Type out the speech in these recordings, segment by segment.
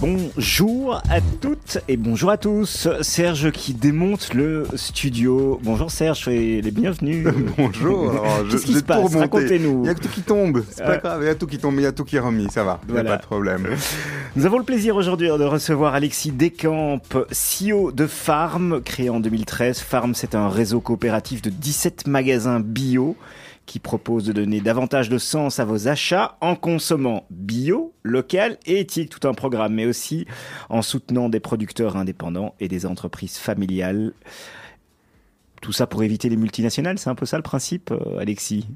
Bonjour à toutes et bonjour à tous. Serge qui démonte le studio. Bonjour Serge, soyez les bienvenus. Bonjour. Qu'est-ce qui se passe? Racontez-nous. Il y a tout qui tombe. C'est Euh. pas grave. Il y a tout qui tombe. Il y a tout qui est remis. Ça va. Il Voilà. n'y a pas de problème. Nous avons le plaisir aujourd'hui de recevoir Alexis Descamps, CEO de Farm, créé en 2013. Farm, c'est un réseau coopératif de 17 magasins bio qui propose de donner davantage de sens à vos achats en consommant bio, local et éthique, tout un programme, mais aussi en soutenant des producteurs indépendants et des entreprises familiales. Tout ça pour éviter les multinationales, c'est un peu ça le principe, euh, Alexis?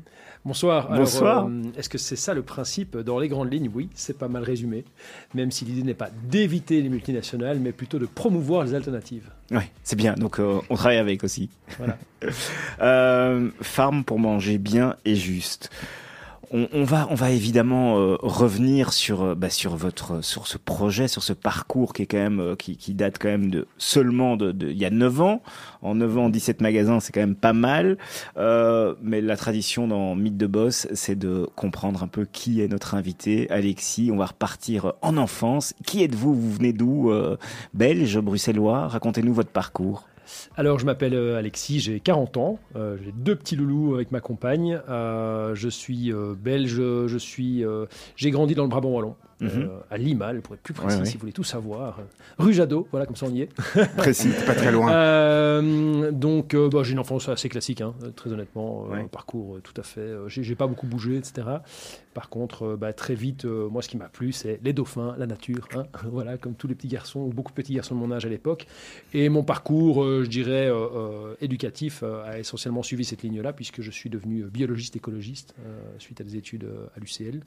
Bonsoir. Bonsoir. Euh, Est-ce que c'est ça le principe Dans les grandes lignes, oui, c'est pas mal résumé. Même si l'idée n'est pas d'éviter les multinationales, mais plutôt de promouvoir les alternatives. Oui, c'est bien. Donc, euh, on travaille avec aussi. Voilà. Euh, farm pour manger bien et juste. On, on va, on va évidemment euh, revenir sur, euh, bah, sur votre, sur ce projet, sur ce parcours qui est quand même, euh, qui, qui date quand même de seulement de, de- il y a 9 ans. En 9 ans, 17 magasins, c'est quand même pas mal. Euh, mais la tradition dans Mythe de Boss, c'est de comprendre un peu qui est notre invité, Alexis. On va repartir en enfance. Qui êtes-vous? Vous venez d'où euh, Belge, bruxellois? Racontez-nous votre parcours. Alors, je m'appelle euh, Alexis, j'ai 40 ans, euh, j'ai deux petits loulous avec ma compagne. Euh, je suis belge, je suis, j'ai grandi dans le Brabant wallon, euh, Mhm. à Limal, pour être plus précis, Ouais, ouais. si vous voulez tout savoir. Rue Jadot, voilà, comme ça on y est. Précis. Pas très loin. Euh, donc, euh, bah, j'ai une enfance assez classique, hein, très honnêtement. euh, Ouais. Un parcours tout à fait. j'ai pas beaucoup bougé, etc. Par contre, bah, très vite, moi, ce qui m'a plu, c'est les dauphins, la nature. hein. voilà, comme tous les petits garçons, ou beaucoup de petits garçons de mon âge à l'époque. Et mon parcours, je dirais, éducatif, a essentiellement suivi cette ligne-là, puisque je suis devenu biologiste écologiste suite à des études à l'UCL.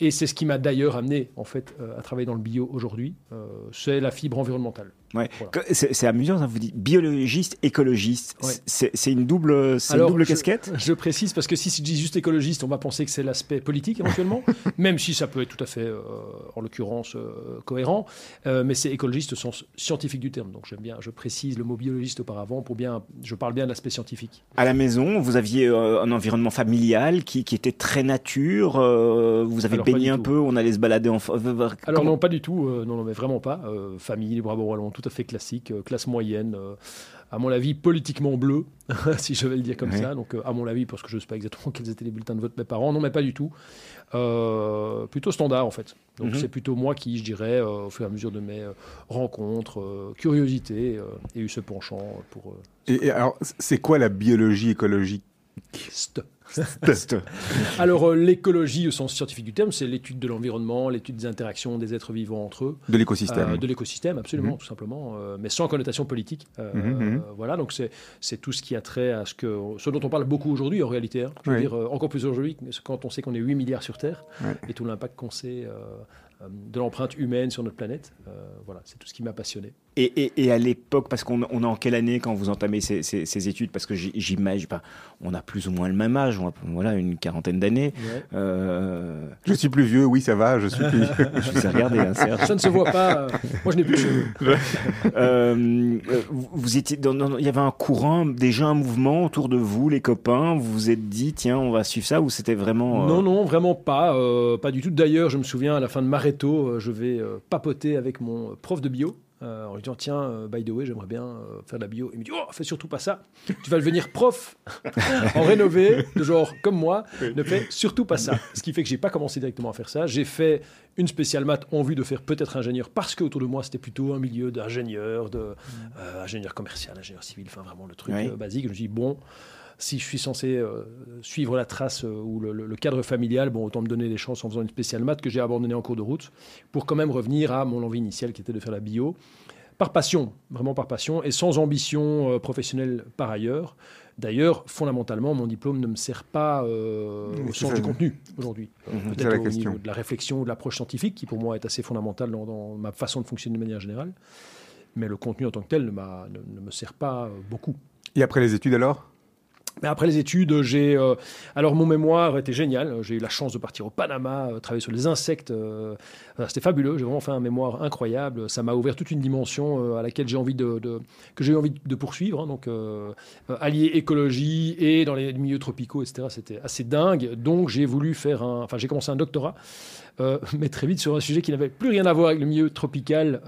Et c'est ce qui m'a d'ailleurs amené, en fait, euh, à travailler dans le bio aujourd'hui. Euh, c'est la fibre environnementale. Ouais. Voilà. C'est amusant, ça vous dit biologiste, écologiste. Ouais. C'est une double, c'est une Alors, double je- casquette? Je précise parce que si je dis juste écologiste, on va penser que c'est l'aspect politique éventuellement, même si ça peut être tout à fait, euh, en l'occurrence, euh, cohérent. Euh, mais c'est écologiste au sens scientifique du terme. Donc j'aime bien, je précise le mot biologiste auparavant pour bien, je parle bien de l'aspect scientifique. À la maison, vous aviez un environnement familial qui, qui était très nature. vous avez Alors, baigné un tout. peu. On allait se balader en. Alors Comment- non, pas du tout. non, non, mais vraiment pas. Famille, les Brabant wallon, tout à fait classique, euh, classe moyenne. euh, à mon avis, politiquement bleu, si je vais le dire comme ça. Donc, euh, à mon avis, parce que je ne sais pas exactement quels étaient les bulletins de vote de mes parents. Non, mais pas du tout. Euh, plutôt standard, en fait. Donc, Mhm. c'est plutôt moi qui, je dirais, euh, au fur et à mesure de mes rencontres, euh, curiosités, ai eu ce penchant pour. Et, et alors, c'est quoi la biologie écologique? Stop. Alors, euh, l'écologie, au sens scientifique du terme, c'est l'étude de l'environnement, l'étude des interactions des êtres vivants entre eux. de l'écosystème Euh, de l'écosystème, absolument, Mhm. tout simplement, euh, mais sans connotation politique. Euh, Mhm, mhm. euh, voilà, donc c'est c'est tout ce qui a trait à ce, que, ce dont on parle beaucoup aujourd'hui, en réalité. hein. Je veux Oui. dire, euh, encore plus aujourd'hui, quand on sait qu'on est 8 milliards sur Terre, et tout l'impact qu'on sait de l'empreinte humaine sur notre planète. Euh, voilà, c'est tout ce qui m'a passionné. Et, et, et à l'époque, parce qu'on on est en quelle année quand vous entamez ces, ces, ces études? Parce que j'imagine, on a plus ou moins le même âge, voilà, une quarantaine d'années. Ouais. Euh, Je suis plus vieux. Oui, ça va. Je suis plus. je vous ai regardé, hein, Serge. Ça ne se voit pas. euh, moi, je n'ai plus de cheveux. Euh, vous, étiez dans, dans- il y avait un courant, déjà un mouvement autour de vous, les copains. Vous vous êtes dit, tiens, on va suivre ça, ou c'était vraiment. euh, Non, non, vraiment pas. euh, pas du tout. D'ailleurs, je me souviens, à la fin de Maréto, je vais euh, papoter avec mon prof de bio. Euh, en lui disant, tiens, euh, by the way, j'aimerais bien euh, faire de la bio. Il me dit, oh, fais surtout pas ça. Tu vas devenir prof en rénové, de genre comme moi. Ne fais surtout pas ça. Ce qui fait que j'ai pas commencé directement à faire ça. J'ai fait une spéciale maths en vue de faire peut-être ingénieur parce qu'autour de moi, c'était plutôt un milieu d'ingénieur, de, euh, ingénieur commercial, ingénieur civil, enfin vraiment le truc Oui. basique. Je me dis, bon, si je suis censé euh, suivre la trace euh, ou le, cadre familial, bon, autant me donner des chances en faisant une spéciale maths que j'ai abandonné en cours de route pour quand même revenir à mon envie initiale qui était de faire la bio. par passion, vraiment par passion, et sans ambition euh, professionnelle par ailleurs. D'ailleurs, fondamentalement, mon diplôme ne me sert pas euh, au sens du contenu aujourd'hui. La Peut-être au question. niveau de la réflexion ou de l'approche scientifique, qui pour moi est assez fondamentale dans, dans ma façon de fonctionner de manière générale. Mais le contenu en tant que tel ne, ne- ne me sert pas beaucoup. Et après les études alors? Mais après les études, j'ai. euh, alors, mon mémoire était génial. J'ai eu la chance de partir au Panama, euh, travailler sur les insectes. euh, C'était fabuleux. J'ai vraiment fait un mémoire incroyable. Ça m'a ouvert toute une dimension à laquelle j'ai envie de, que j'ai eu envie de poursuivre. hein. donc, allier écologie et dans les milieux tropicaux, etc. C'était assez dingue. Donc, j'ai voulu faire un. Enfin, j'ai commencé un doctorat. mais très vite sur un sujet qui n'avait plus rien à voir avec le milieu tropical,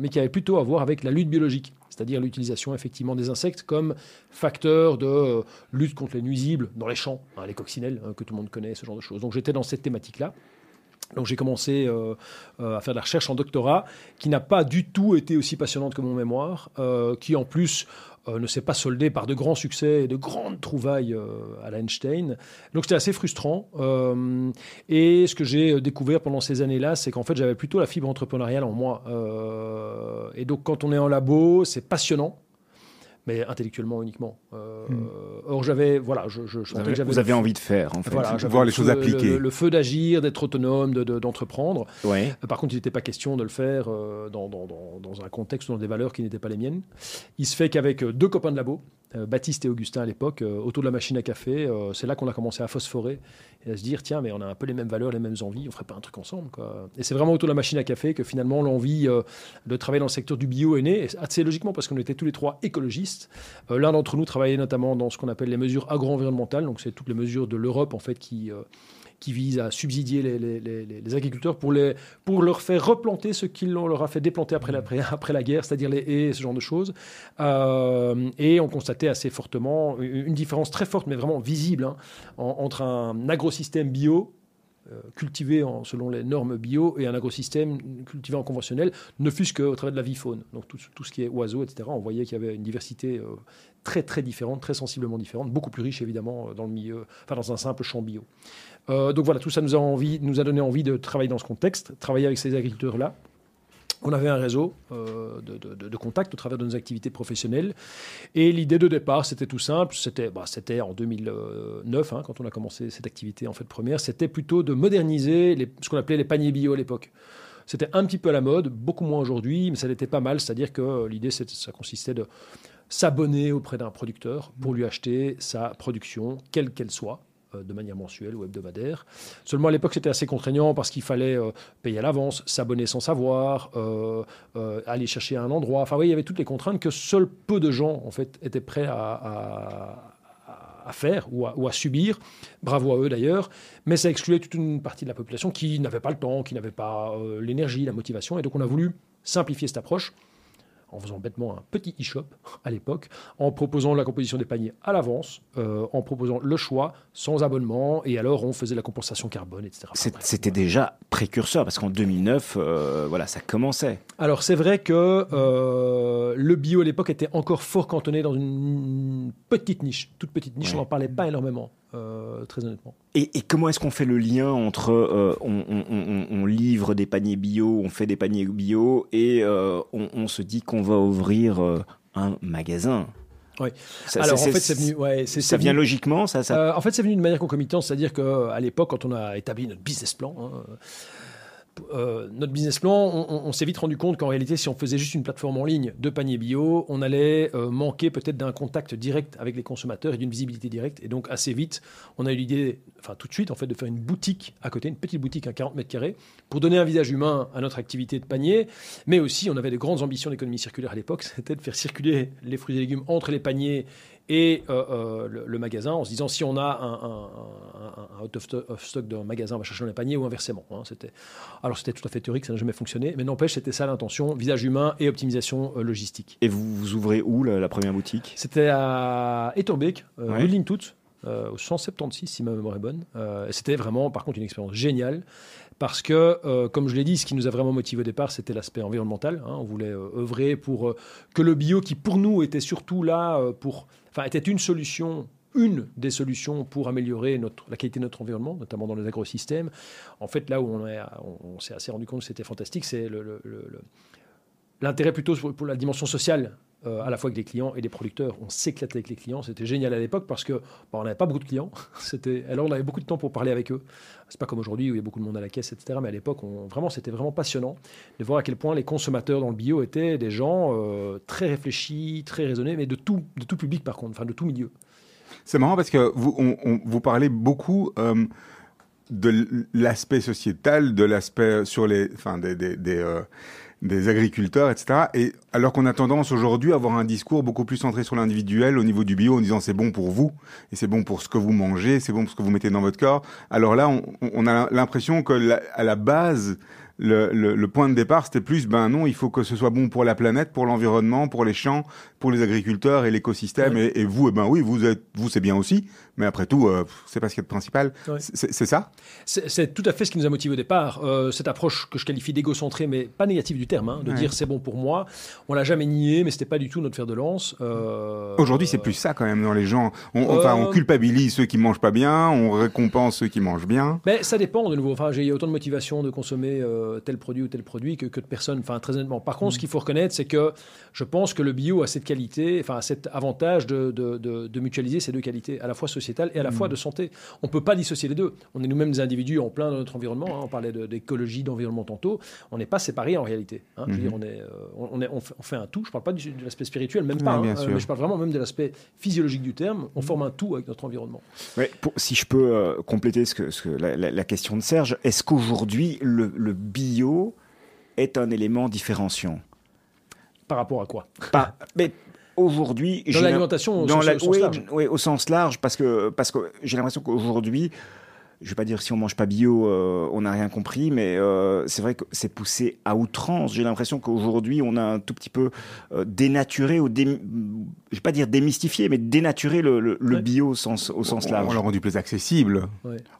mais qui avait plutôt à voir avec la lutte biologique, c'est-à-dire l'utilisation effectivement des insectes comme facteur de euh, lutte contre les nuisibles dans les champs, hein, les coccinelles hein, que tout le monde connaît, ce genre de choses. Donc j'étais dans cette thématique-là. Donc j'ai commencé euh, euh, à faire de la recherche en doctorat, qui n'a pas du tout été aussi passionnante que mon mémoire, qui en plus euh, ne s'est pas soldée par de grands succès et de grandes trouvailles euh, à l'Einstein. Donc c'était assez frustrant. Euh, et ce que j'ai découvert pendant ces années-là, c'est qu'en fait j'avais plutôt la fibre entrepreneuriale en moi. Et donc quand on est en labo, c'est passionnant. Mais intellectuellement uniquement. Euh, Or, j'avais, voilà, je, je, je Vous sentais avez, que j'avais vous avez envie de faire, en fait. voilà, de voir le les choses appliquées. Le, le feu d'agir, d'être autonome, de- de- d'entreprendre. Ouais. Euh, Par contre, il n'était pas question de le faire euh, dans, dans- dans- dans un contexte ou dans des valeurs qui n'étaient pas les miennes. Il se fait qu'avec deux copains de labo, Baptiste et Augustin à l'époque, euh, autour de la machine à café, euh, c'est là qu'on a commencé à phosphorer et à se dire tiens, mais on a un peu les mêmes valeurs, les mêmes envies, on ferait pas un truc ensemble. Et c'est vraiment autour de la machine à café que finalement l'envie euh, de travailler dans le secteur du bio est née, assez logiquement parce qu'on était tous les trois écologistes. Euh, L'un d'entre nous travaillait notamment dans ce qu'on appelle les mesures agro-environnementales, donc c'est toutes les mesures de l'Europe en fait qui. Qui visent à subsidier les, les- les- les- les agriculteurs pour, les, pour leur faire replanter ce qu'ils leur a fait déplanter après la, après, après la guerre, c'est-à-dire les haies, ce genre de choses. Euh, et on constatait assez fortement une une différence très forte, mais vraiment visible, hein, en- entre un agrosystème bio euh, cultivé en- selon les normes bio et un agrosystème cultivé en conventionnel, ne fût-ce qu'au travers de la vie faune. Donc tout, ce qui est oiseaux, etc. On voyait qu'il y avait une diversité euh, très très différente, très sensiblement différente, beaucoup plus riche évidemment euh, dans le milieu, enfin dans un simple champ bio. Donc voilà, tout ça nous a, envie, nous a donné envie de travailler dans ce contexte, travailler avec ces agriculteurs-là. On avait un réseau euh, de, contacts au travers de nos activités professionnelles. Et l'idée de départ, c'était tout simple. C'était bah, en 2009, hein, quand on a commencé cette activité en fait première. C'était plutôt de moderniser ce qu'on appelait les paniers bio à l'époque. C'était un petit peu à la mode, beaucoup moins aujourd'hui, mais ça l'était pas mal. C'est-à-dire que l'idée, ça consistait de s'abonner auprès d'un producteur pour lui acheter sa production, quelle qu'elle soit, de manière mensuelle ou hebdomadaire. Seulement à l'époque, c'était assez contraignant parce qu'il fallait euh, payer à l'avance, s'abonner sans savoir, euh, euh, aller chercher un endroit. Enfin, oui, il y avait toutes les contraintes que seuls peu de gens en fait étaient prêts à, faire ou à, subir. Bravo à eux d'ailleurs. Mais ça excluait toute une partie de la population qui n'avait pas le temps, qui n'avait pas euh, l'énergie, la motivation. Et donc on a voulu simplifier cette approche en faisant bêtement un petit e-shop à l'époque, en proposant la composition des paniers à l'avance, euh, en proposant le choix sans abonnement, et alors on faisait la compensation carbone, etc. C'était voilà. déjà précurseur, parce qu'en 2009, euh, voilà, ça commençait. Alors c'est vrai que euh, le bio à l'époque était encore fort cantonné dans une petite niche, toute petite niche, Ouais. on n'en parlait pas énormément, euh, très honnêtement. Et, et comment est-ce qu'on fait le lien entre euh, on, on- on- on livre des paniers bio, on fait des paniers bio et euh, on, se dit qu'on va ouvrir un magasin? Oui. Ça, Alors en fait c'est venu, ouais, c'est- Ça vient venu- logiquement, ça, ça... En fait, c'est venu de manière concomitante, c'est-à-dire qu'à l'époque, quand on a établi notre business plan, hein, euh, notre business plan, on, s'est vite rendu compte qu'en réalité, si on faisait juste une plateforme en ligne de panier bio, on allait euh, manquer peut-être d'un contact direct avec les consommateurs et d'une visibilité directe. Et donc, assez vite, on a eu l'idée, enfin tout de suite, en fait, de faire une boutique à côté, une petite boutique à 40 mètres carrés, pour donner un visage humain à notre activité de panier. Mais aussi, on avait de grandes ambitions d'économie circulaire à l'époque, c'était de faire circuler les fruits et légumes entre les paniers et euh, euh, le, le magasin en se disant si on a un, un- un- un out of stock, of stock d'un magasin, on va chercher dans les paniers ou inversement. hein. c'était, alors c'était tout à fait théorique, ça n'a jamais fonctionné, mais n'empêche, c'était ça l'intention, visage humain et optimisation euh, logistique. Et vous, vous ouvrez où la, la première boutique? C'était à Etterbeek, euh, Ouais. euh, au 176 si ma mémoire est bonne. C'était vraiment par contre une expérience géniale parce que, euh, comme je l'ai dit, ce qui nous a vraiment motivé au départ, c'était l'aspect environnemental. hein. On voulait euh, œuvrer pour euh, que le bio, qui pour nous était surtout là pour, enfin, était une solution. Une des solutions pour améliorer notre, la qualité de notre environnement, notamment dans les agrosystèmes. En fait, là où on, on- s'est assez rendu compte que c'était fantastique, c'est l'intérêt plutôt pour la dimension sociale, euh, à la fois avec les clients et les producteurs. On s'éclatait avec les clients. C'était génial à l'époque parce que bon, on n'avait pas beaucoup de clients. Alors on avait beaucoup de temps pour parler avec eux. C'est pas comme aujourd'hui où il y a beaucoup de monde à la caisse, etc. Mais à l'époque, vraiment, c'était vraiment passionnant de voir à quel point les consommateurs dans le bio étaient des gens euh, très réfléchis, très raisonnés, mais de tout, de tout public par contre, enfin de tout milieu. C'est marrant parce que vous, parlez beaucoup euh, de l'aspect sociétal, de l'aspect sur les, enfin, des, des, des, des agriculteurs, etc. Et alors qu'on a tendance aujourd'hui à avoir un discours beaucoup plus centré sur l'individuel au niveau du bio, en disant c'est bon pour vous et c'est bon pour ce que vous mangez, c'est bon pour ce que vous mettez dans votre corps. Alors là, on, on a l'impression que la- à la base, le, le, le point de départ, c'était plus, ben non, il faut que ce soit bon pour la planète, pour l'environnement, pour les champs, pour les agriculteurs et l'écosystème. Et, et vous, eh ben oui, vous êtes, vous c'est bien aussi, mais après tout, euh, c'est pas ce qui est principal. Ouais. C'est ça? C'est tout à fait ce qui nous a motivé au départ. Euh, cette approche que je qualifie d'égocentrée, mais pas négative du terme, hein, de Ouais. dire c'est bon pour moi. On l'a jamais nié, mais c'était pas du tout notre fer de lance. Euh, Aujourd'hui, c'est plus ça quand même dans les gens. On, Enfin, on culpabilise ceux qui mangent pas bien, on récompense ceux qui mangent bien. Mais ça dépend de nouveau. Enfin, j'ai autant de motivation de consommer tel produit ou tel produit que, que de personnes. Enfin, très honnêtement. Par contre, ce qu'il faut reconnaître, c'est que je pense que le bio a cette qualité, enfin, a cet avantage de, de, de- de mutualiser ces deux qualités, à la fois sociétale et à la fois de santé. On peut pas dissocier les deux. On est nous-mêmes des individus en plein dans notre environnement. hein. On parlait de- d'écologie, d'environnement tantôt. On n'est pas séparés en réalité. hein. Je veux Mhm. dire, on, est, euh, on, est- on fait, on fait un tout. Je parle pas du- de l'aspect spirituel, même pas. hein, mais je parle vraiment même de l'aspect physiologique du terme. On forme un tout avec notre environnement. Ouais, pour- si je peux euh, compléter ce que, ce que la, la- la question de Serge, est-ce qu'aujourd'hui le, le bio est un élément différenciant? Par rapport à quoi? Pas, mais aujourd'hui, Dans l'alimentation au, dans sens- la- oui, oui, au sens large, parce que, parce que j'ai l'impression qu'aujourd'hui, je vais pas dire si on mange pas bio, euh, on n'a rien compris, mais euh, c'est vrai que c'est poussé à outrance. J'ai l'impression qu'aujourd'hui, on a un tout petit peu euh, dénaturé ou dé... je vais pas dire démystifié, mais dénaturé le, le- le Ouais. bio au sens, au sens large. on l'a rendu plus accessible.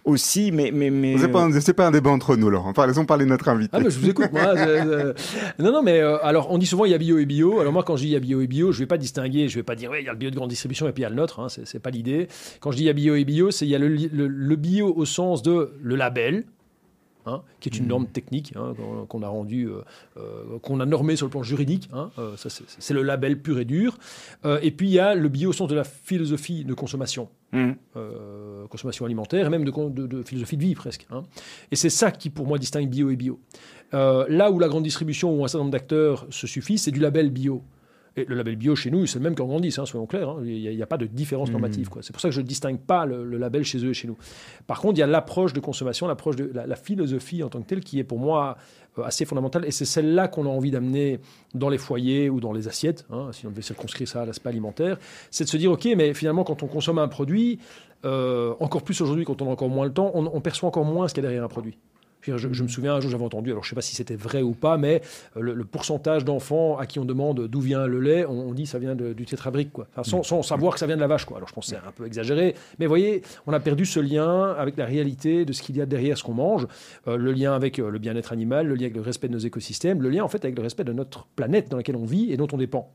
Aussi, mais mais mais. C'est pas, un- c'est pas un débat entre nous, Laurent. Enfin, laissons parler notre invité. Ah, mais je vous écoute, moi. je- je- Non, non, mais euh, alors, on dit souvent il y a bio et bio. Alors, moi, quand je dis il y a bio et bio, je vais pas distinguer, je vais pas dire, ouais, il y a le bio de grande distribution et puis il y a le nôtre. Hein, c'est, pas l'idée. Quand je dis il y a bio et bio, c'est il y a le- le bio au sens de le label. hein, qui est une norme technique hein, qu'on, a rendu, euh, euh, qu'on a normé sur le plan juridique. hein, euh, ça, c'est, le label pur et dur. Euh, et puis il y a le bio au sens de la philosophie de consommation Hum. euh, consommation alimentaire et même de, de- de philosophie de vie presque. Et c'est ça qui, pour moi, distingue bio et bio. Là où la grande distribution ou un certain nombre d'acteurs se suffit, c'est du label bio. Et le label bio chez nous, c'est le même qu'en Grandis, hein, soyons clairs. hein. Il n'y a, pas de différence normative. quoi. C'est pour ça que je ne distingue pas le, le label chez eux et chez nous. Par contre, il y a l'approche de consommation, l'approche de la, la philosophie en tant que telle qui est pour moi euh, assez fondamentale. Et c'est celle-là qu'on a envie d'amener dans les foyers ou dans les assiettes, hein, si on devait circonscrire ça à l'aspect alimentaire. C'est de se dire, OK, mais finalement, quand on consomme un produit, euh, encore plus aujourd'hui, quand on a encore moins le temps, on, on perçoit encore moins ce qu'il y a derrière un produit. Je, dire, je- me souviens un jour, j'avais entendu, alors je ne sais pas si c'était vrai ou pas, mais euh, le, le pourcentage d'enfants à qui on demande d'où vient le lait, on, on dit ça vient de- du tétrabrique, quoi. Enfin, sans, sans savoir que ça vient de la vache, quoi. Alors je pense que c'est un peu exagéré, mais vous voyez, on a perdu ce lien avec la réalité de ce qu'il y a derrière ce qu'on mange, Euh, le lien avec euh, le bien-être animal, le lien avec le respect de nos écosystèmes, le lien en fait avec le respect de notre planète dans laquelle on vit et dont on dépend.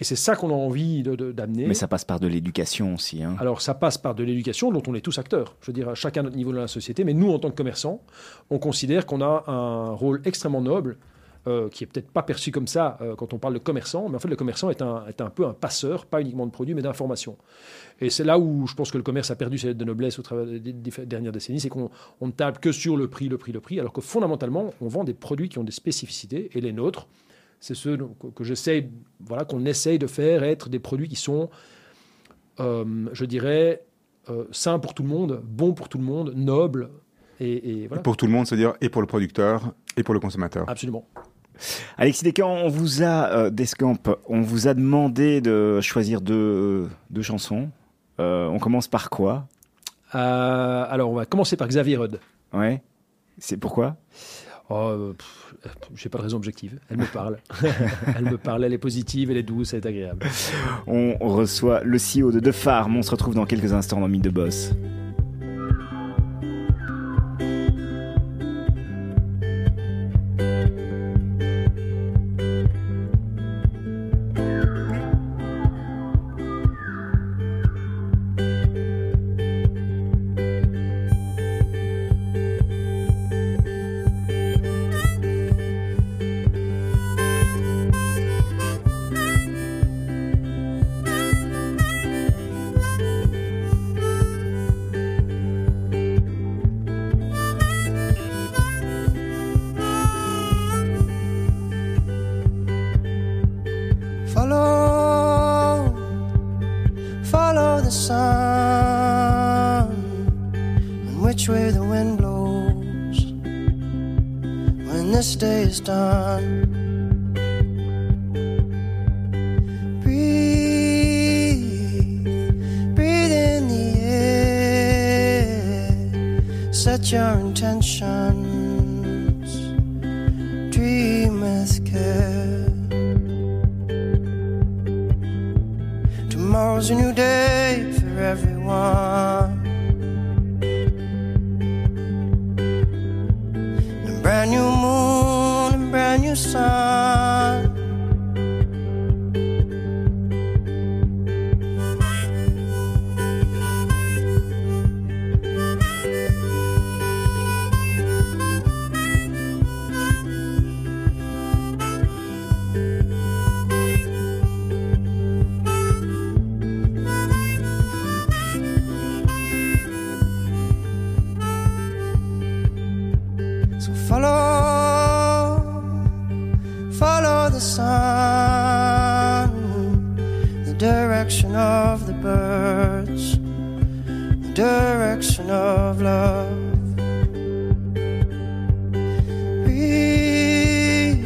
Et c'est ça qu'on a envie d'amener. Mais ça passe par de l'éducation aussi. Hein. Alors ça passe par de l'éducation dont on est tous acteurs. Je veux dire, à chacun à notre niveau de la société, mais nous en tant que commerçants, on considère qu'on a un rôle extrêmement noble. euh, qui est peut-être pas perçu comme ça euh, quand on parle de commerçant, mais en fait le commerçant est un, est un peu un passeur, pas uniquement de produits, mais d'informations. Et c'est là où je pense que le commerce a perdu ses lettres de noblesse au travers des, des dernières décennies, c'est qu'on on ne table que sur le prix, le prix, le prix, alors que fondamentalement, on vend des produits qui ont des spécificités, et les nôtres, c'est ceux donc, que, que j'essaye, voilà, qu'on essaye de faire être des produits qui sont euh, je dirais, euh, sain pour tout le monde, bon pour tout le monde, noble. Et, et voilà, Pour tout le monde, c'est-à-dire et pour le producteur et pour le consommateur. absolument. Alexis Descamps, on vous a euh, Descamps, on vous a demandé de choisir deux, deux chansons. Euh, on commence par quoi? Euh, alors, on va commencer par Xavier Rudd. Ouais. C'est pourquoi? Oh, euh, euh, j'ai pas de raison objective. Elle me parle. elle me parle, elle est positive, elle est douce, elle est agréable. On reçoit le CEO de The Farm. On se retrouve dans quelques instants dans Mythe de Boss. Done. Direction of the birds, the direction of love. Breathe,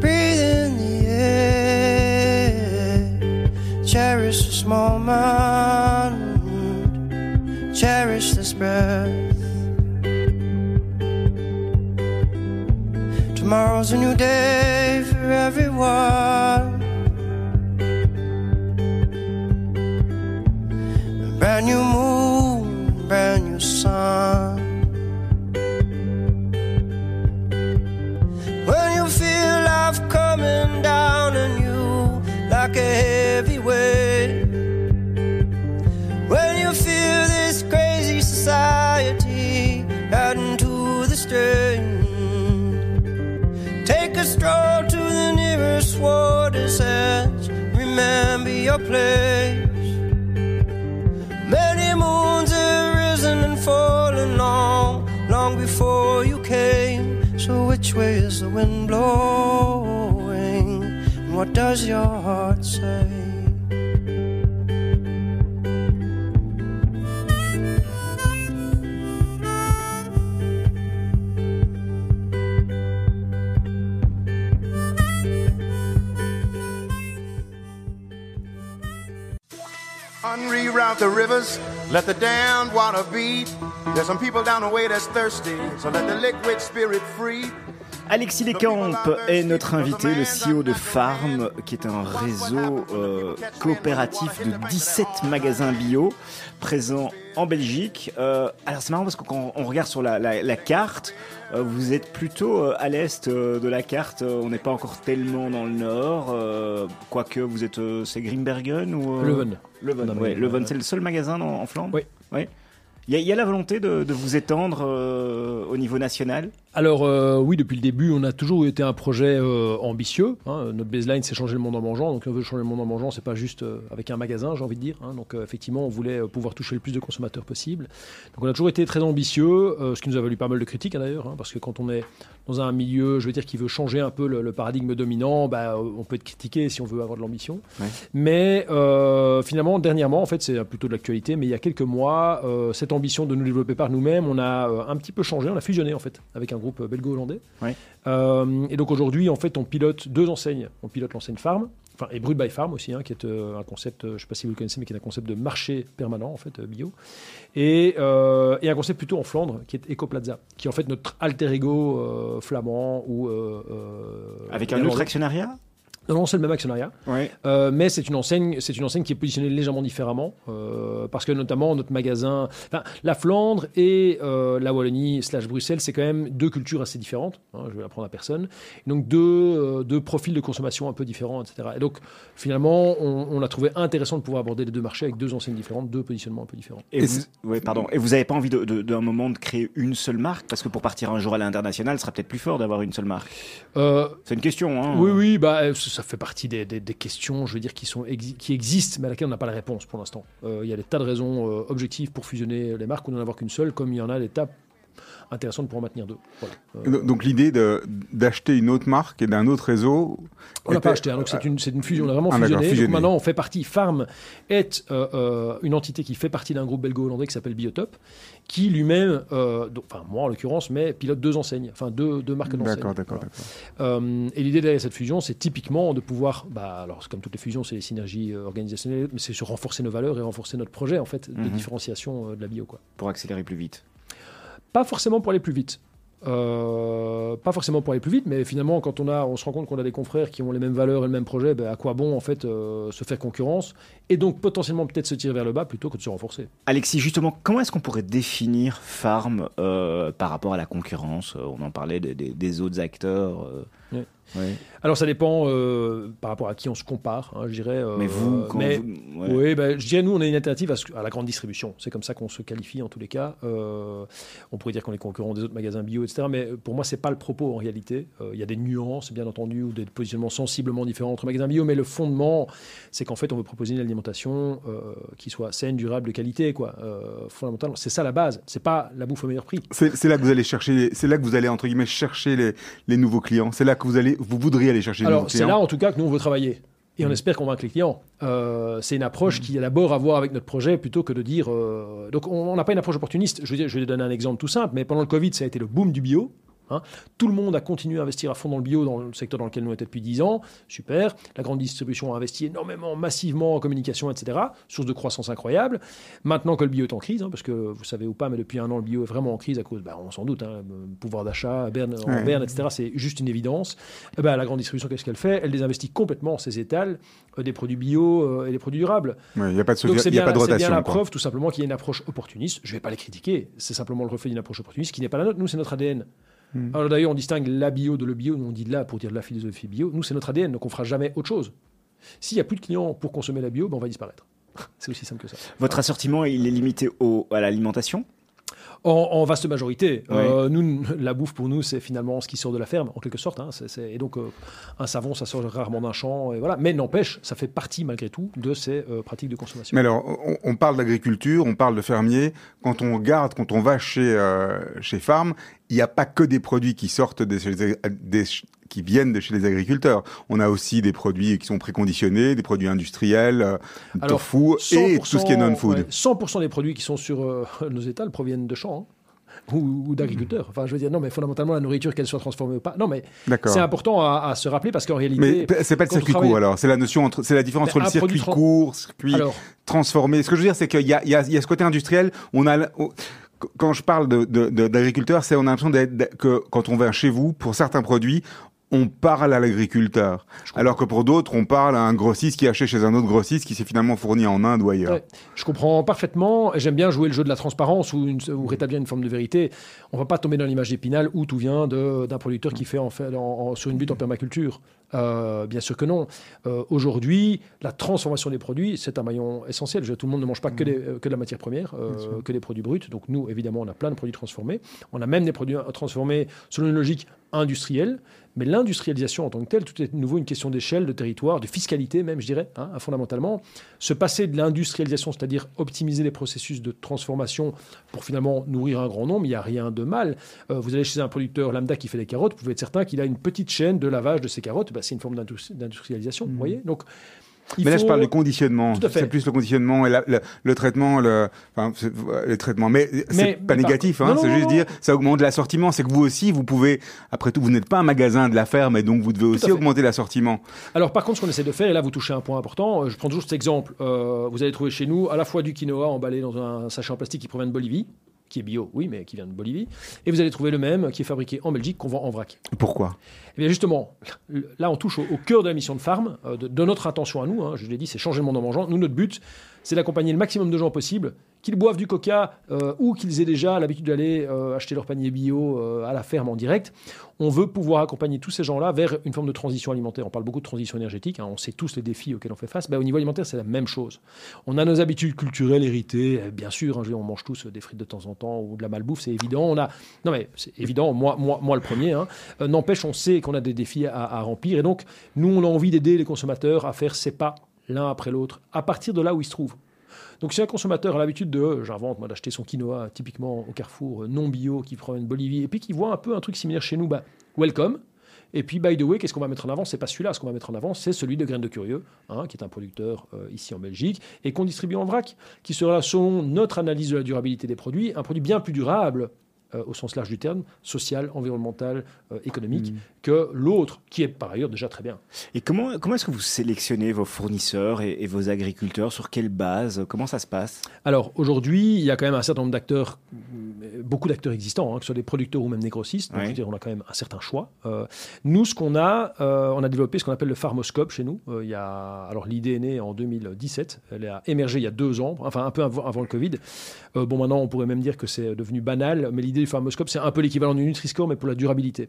breathe in the air. Cherish this moment, cherish this breath. Tomorrow's a new day for everyone. Does your heart say? Unreroute the rivers, let the damned water beat. There's some people down the way that's thirsty, so let the liquid spirit free. Alexis Descamps est notre invité, le CEO de Farm, qui est un réseau euh, coopératif de 17 magasins bio présents en Belgique. Euh, alors c'est marrant parce que quand on regarde sur la, la- la carte, euh, vous êtes plutôt euh, à l'est euh, de la carte. Euh, On n'est pas encore tellement dans le nord, euh, quoique vous êtes, euh, c'est Grimbergen ou euh, Leuven. Leuven, ouais, Leuven, c'est le seul magasin dans- en Flandre? Oui. Oui. Il y, y a la volonté de, de vous étendre euh, au niveau national? Alors euh, oui, depuis le début, on a toujours été un projet euh, ambitieux. hein. Notre baseline, c'est changer le monde en mangeant. Donc, on veut changer le monde en mangeant, c'est pas juste euh, avec un magasin, j'ai envie de dire. hein. Donc, effectivement, on voulait pouvoir toucher le plus de consommateurs possible. Donc, on a toujours été très ambitieux, ce qui nous a valu pas mal de critiques hein, d'ailleurs, parce que quand on est dans un milieu, je veux dire, qui veut changer un peu le, le paradigme dominant, bah, on peut être critiqué si on veut avoir de l'ambition. Ouais. Mais finalement, dernièrement, en fait, c'est plutôt de l'actualité, mais il y a quelques mois, cette ambition de nous développer par nous-mêmes, on a un petit peu changé, on a fusionné en fait avec un groupe belgo-hollandais. Ouais. Euh, et donc aujourd'hui, en fait, on pilote deux enseignes. On pilote l'enseigne Farm, enfin, et Brut by Farm aussi, hein, qui est euh, un concept, euh, je ne sais pas si vous le connaissez, mais qui est un concept de marché permanent, en fait, bio. Et, euh, et un concept plutôt en Flandre, qui est Ecoplaza, qui est en fait notre alter ego flamand ou. Avec un autre actionnariat? Non, non, c'est le même actionnariat. Ouais. Euh, mais c'est une enseigne, c'est une enseigne qui est positionnée légèrement différemment, euh, parce que notamment notre magasin, enfin, la Flandre et euh, la Wallonie slash Bruxelles, c'est quand même deux cultures assez différentes. hein, je vais l'apprendre à personne. Donc deux, deux profils de consommation un peu différents, etc. Et donc finalement, on, on a trouvé intéressant de pouvoir aborder les deux marchés avec deux enseignes différentes, deux positionnements un peu différents. Et, Et vous, ouais, pardon. Et vous n'avez pas envie de- de- d'un moment de créer une seule marque? Parce que pour partir un jour à l'international, ce sera peut-être plus fort d'avoir une seule marque. C'est une question. Hein. Oui, oui, bah, ça fait partie des, questions, je veux dire, qui, sont qui existent, mais à laquelle on n'a pas la réponse pour l'instant. Euh, Il y a des tas de raisons euh, objectives pour fusionner les marques ou n'en avoir qu'une seule, comme il y en a des tas intéressant de pouvoir en maintenir deux. Voilà. Euh, Donc l'idée d'acheter une autre marque et d'un autre réseau. On l'a était- pas acheté, hein, donc c'est une, fusion, on a vraiment Ah, fusionné. fusionné. Donc maintenant, on fait partie, Farm est euh, euh, une entité qui fait partie d'un groupe belgo-hollandais qui s'appelle Biotop, qui lui-même, euh, enfin moi en l'occurrence, mais pilote deux enseignes, enfin deux, deux marques d'enseignes. D'accord, d'accord, Voilà. d'accord. Euh, et l'idée derrière cette fusion, c'est typiquement de pouvoir, bah, alors c'est comme toutes les fusions, c'est les synergies euh, organisationnelles, mais c'est se renforcer nos valeurs et renforcer notre projet en fait de Mhm. différenciation euh, de la bio. Quoi. Pour accélérer plus vite. Pas forcément pour aller plus vite. Euh, pas forcément pour aller plus vite, mais finalement, quand on, a, on se rend compte qu'on a des confrères qui ont les mêmes valeurs et le même projet, ben, à quoi bon en fait euh, se faire concurrence et donc potentiellement peut-être se tirer vers le bas plutôt que de se renforcer? Alexis, justement, comment est-ce qu'on pourrait définir Farm euh, par rapport à la concurrence? On en parlait des, des- des autres acteurs. Ouais. ouais. Alors ça dépend euh, par rapport à qui on se compare, hein, je dirais. euh, Mais vous, quand mais- vous- ouais. Oui, ben, je dirais nous, on est une alternative à, ce- à la grande distribution. C'est comme ça qu'on se qualifie en tous les cas. Euh, on pourrait dire qu'on est concurrent des autres magasins bio, etc. Mais pour moi, c'est pas le propos en réalité. Euh, Il y a des nuances, bien entendu, ou des positionnements sensiblement différents entre magasins bio. Mais le fondement, c'est qu'en fait, on veut proposer une alimentation euh, qui soit saine, durable, de qualité, quoi. Euh, fondamentalement, c'est ça la base. C'est pas la bouffe au meilleur prix. C'est c'est là que vous allez chercher, c'est là que vous allez entre guillemets chercher les, les nouveaux clients. C'est là que vous allez, vous voudriez aller chercher Alors, nouveaux c'est clients. là en tout cas que nous on veut travailler. Et Mm. on espère convaincre les clients. Euh, c'est une approche qui a d'abord à voir avec notre projet plutôt que de dire. euh, Donc, on on n'a pas une approche opportuniste. Je, veux dire, je vais donner un exemple tout simple, mais pendant le Covid, ça a été le boom du bio. Hein. Tout le monde a continué à investir à fond dans le bio, dans le secteur dans lequel nous étions depuis 10 ans. Super. La grande distribution a investi énormément, massivement en communication, etc. Source de croissance incroyable. Maintenant que le bio est en crise, hein, parce que vous savez ou pas, mais depuis un an, le bio est vraiment en crise à cause, bah, on s'en doute, hein, pouvoir d'achat, berne, en Ouais. berne, etc. C'est juste une évidence. Eh ben, la grande distribution, qu'est-ce qu'elle fait? Elle désinvestit complètement ses étals euh, des produits bio euh, et des produits durables. Ouais, Il n'y a pas de, Donc il y a bien, pas de c'est bien rotation. la quoi. preuve, tout simplement, qu'il y a une approche opportuniste. Je ne vais pas les critiquer. C'est simplement le reflet d'une approche opportuniste qui n'est pas la nôtre. Nous, c'est notre ADN. Hmm. Alors d'ailleurs, on distingue la bio de le bio. Nous, on dit de là pour dire de la philosophie bio. Nous, c'est notre ADN, donc on fera jamais autre chose. S'il n'y a plus de clients pour consommer la bio, ben, on va disparaître. c'est aussi simple que ça. Votre assortiment, il est limité au, à l'alimentation? En, en vaste majorité. Euh, nous, la bouffe pour nous, c'est finalement ce qui sort de la ferme, en quelque sorte. hein. C'est- c'est- et donc, euh, un savon, ça sort rarement d'un champ. Et voilà. Mais n'empêche, ça fait partie malgré tout de ces euh, pratiques de consommation. Mais alors, on, on parle d'agriculture, on parle de fermier. Quand on regarde, quand on va chez chez Farm, il n'y a pas que des produits qui sortent des, des- qui viennent de chez les agriculteurs. On a aussi des produits qui sont préconditionnés, des produits industriels, euh, Alors, tofu et tout ce qui est non-food. ouais, 100% des produits qui sont sur euh, nos étals proviennent de champs. hein. Ou, d'agriculteurs. Enfin, je veux dire, non, mais fondamentalement, la nourriture, qu'elle soit transformée ou pas. Non, mais c'est important à, à se rappeler parce qu'en réalité. Mais c'est pas le circuit travaille- court alors, c'est la notion entre, c'est la différence entre le circuit produit tran- court, circuit Alors, transformé. Ce que je veux dire, c'est qu'il y y, y a ce côté industriel. On a, quand je parle de, de, de- d'agriculteur, c'est on a l'impression que quand on va chez vous, pour certains produits, on parle à l'agriculteur. Alors que pour d'autres, on parle à un grossiste qui achète chez un autre grossiste qui s'est finalement fourni en Inde ou ailleurs. Ouais. Je comprends parfaitement. et J'aime bien jouer le jeu de la transparence ou, une- ou rétablir une forme de vérité. On va pas tomber dans l'image d'Épinal où tout vient d'un producteur qui fait en fait en- en- sur une butte en permaculture. Euh, bien sûr que non. Euh, Aujourd'hui, la transformation des produits, c'est un maillon essentiel. Je tout le monde ne mange pas que, des- euh, que de la matière première, que des produits bruts. Donc nous, évidemment, on a plein de produits transformés. On a même des produits transformés selon une logique industrielle. Mais l'industrialisation en tant que telle, tout est de nouveau une question d'échelle, de territoire, de fiscalité même, je dirais, hein, fondamentalement. Se passer de l'industrialisation, c'est-à-dire optimiser les processus de transformation pour finalement nourrir un grand nombre, il n'y a rien de mal. Euh, vous allez chez un producteur lambda qui fait des carottes, vous pouvez être certain qu'il a une petite chaîne de lavage de ses carottes. Bah, c'est une forme d'industri- d'industrialisation, vous voyez Donc, il Mais là, je parle du conditionnement. C'est plus le conditionnement et la- le, le traitement, le, enfin, c'est- les traitements. Mais, Mais- c'est pas mais négatif, hein. C'est juste dire, ça augmente l'assortiment. C'est que vous aussi, vous pouvez, après tout, vous n'êtes pas un magasin de la ferme et donc vous devez aussi augmenter l'assortiment. Alors par contre, ce qu'on essaie de faire, et là vous touchez un point important, euh, je prends toujours cet exemple, Euh, vous allez trouver chez nous à la fois du quinoa emballé dans un sachet en plastique qui provient de Bolivie, qui est bio, oui, mais qui vient de Bolivie, et vous allez trouver le même qui est fabriqué en Belgique, qu'on vend en vrac. Pourquoi? Eh bien justement, là on touche au, au cœur de la mission de Farm, euh, de, de notre intention à nous, hein, je l'ai dit, c'est changer le monde en mangeant. Nous, notre but, c'est d'accompagner le maximum de gens possible, qu'ils boivent du coca euh, ou qu'ils aient déjà l'habitude d'aller euh, acheter leur panier bio euh, à la ferme en direct. On veut pouvoir accompagner tous ces gens-là vers une forme de transition alimentaire. On parle beaucoup de transition énergétique, hein, on sait tous les défis auxquels on fait face. Ben, au niveau alimentaire, c'est la même chose. On a nos habitudes culturelles héritées, euh, bien sûr, hein, on mange tous des frites de temps en temps ou de la malbouffe, c'est évident. On a... Non mais c'est évident, moi, moi, moi le premier. hein. N'empêche, on sait qu'on a des défis à remplir. Et donc, nous, on a envie d'aider les consommateurs à faire ces pas l'un après l'autre, à partir de là où ils se trouvent. Donc si un consommateur a l'habitude de, j'invente moi, d'acheter son quinoa typiquement au Carrefour euh, non bio qui provient de Bolivie, et puis qui voit un peu un truc similaire chez nous, bah, welcome. Et puis, by the way, qu'est-ce qu'on va mettre en avant? C'est pas celui-là. Ce qu'on va mettre en avant, c'est celui de Graines de Curieux, hein, qui est un producteur euh, ici en Belgique et qu'on distribue en vrac, qui sera, selon notre analyse de la durabilité des produits, un produit bien plus durable euh, au sens large du terme, social, environnemental, euh, économique, Mm. que l'autre, qui est par ailleurs déjà très bien. Et comment, comment est-ce que vous sélectionnez vos fournisseurs et, et vos agriculteurs? Sur quelle base? Comment ça se passe? Alors aujourd'hui, il y a quand même un certain nombre d'acteurs, euh, beaucoup d'acteurs existants, hein, que ce soit des producteurs ou même des grossistes. Donc, Ouais. je veux dire, on a quand même un certain choix. Euh, nous, ce qu'on a, on a développé ce qu'on appelle le Pharmoscope chez nous. Il y a, alors l'idée est née en 2017. Elle a émergé il y a deux ans, enfin un peu avant, avant le Covid. Bon, maintenant, on pourrait même dire que c'est devenu banal, mais l'idée du Pharmoscope, c'est un peu l'équivalent du Nutri-Score, mais pour la durabilité.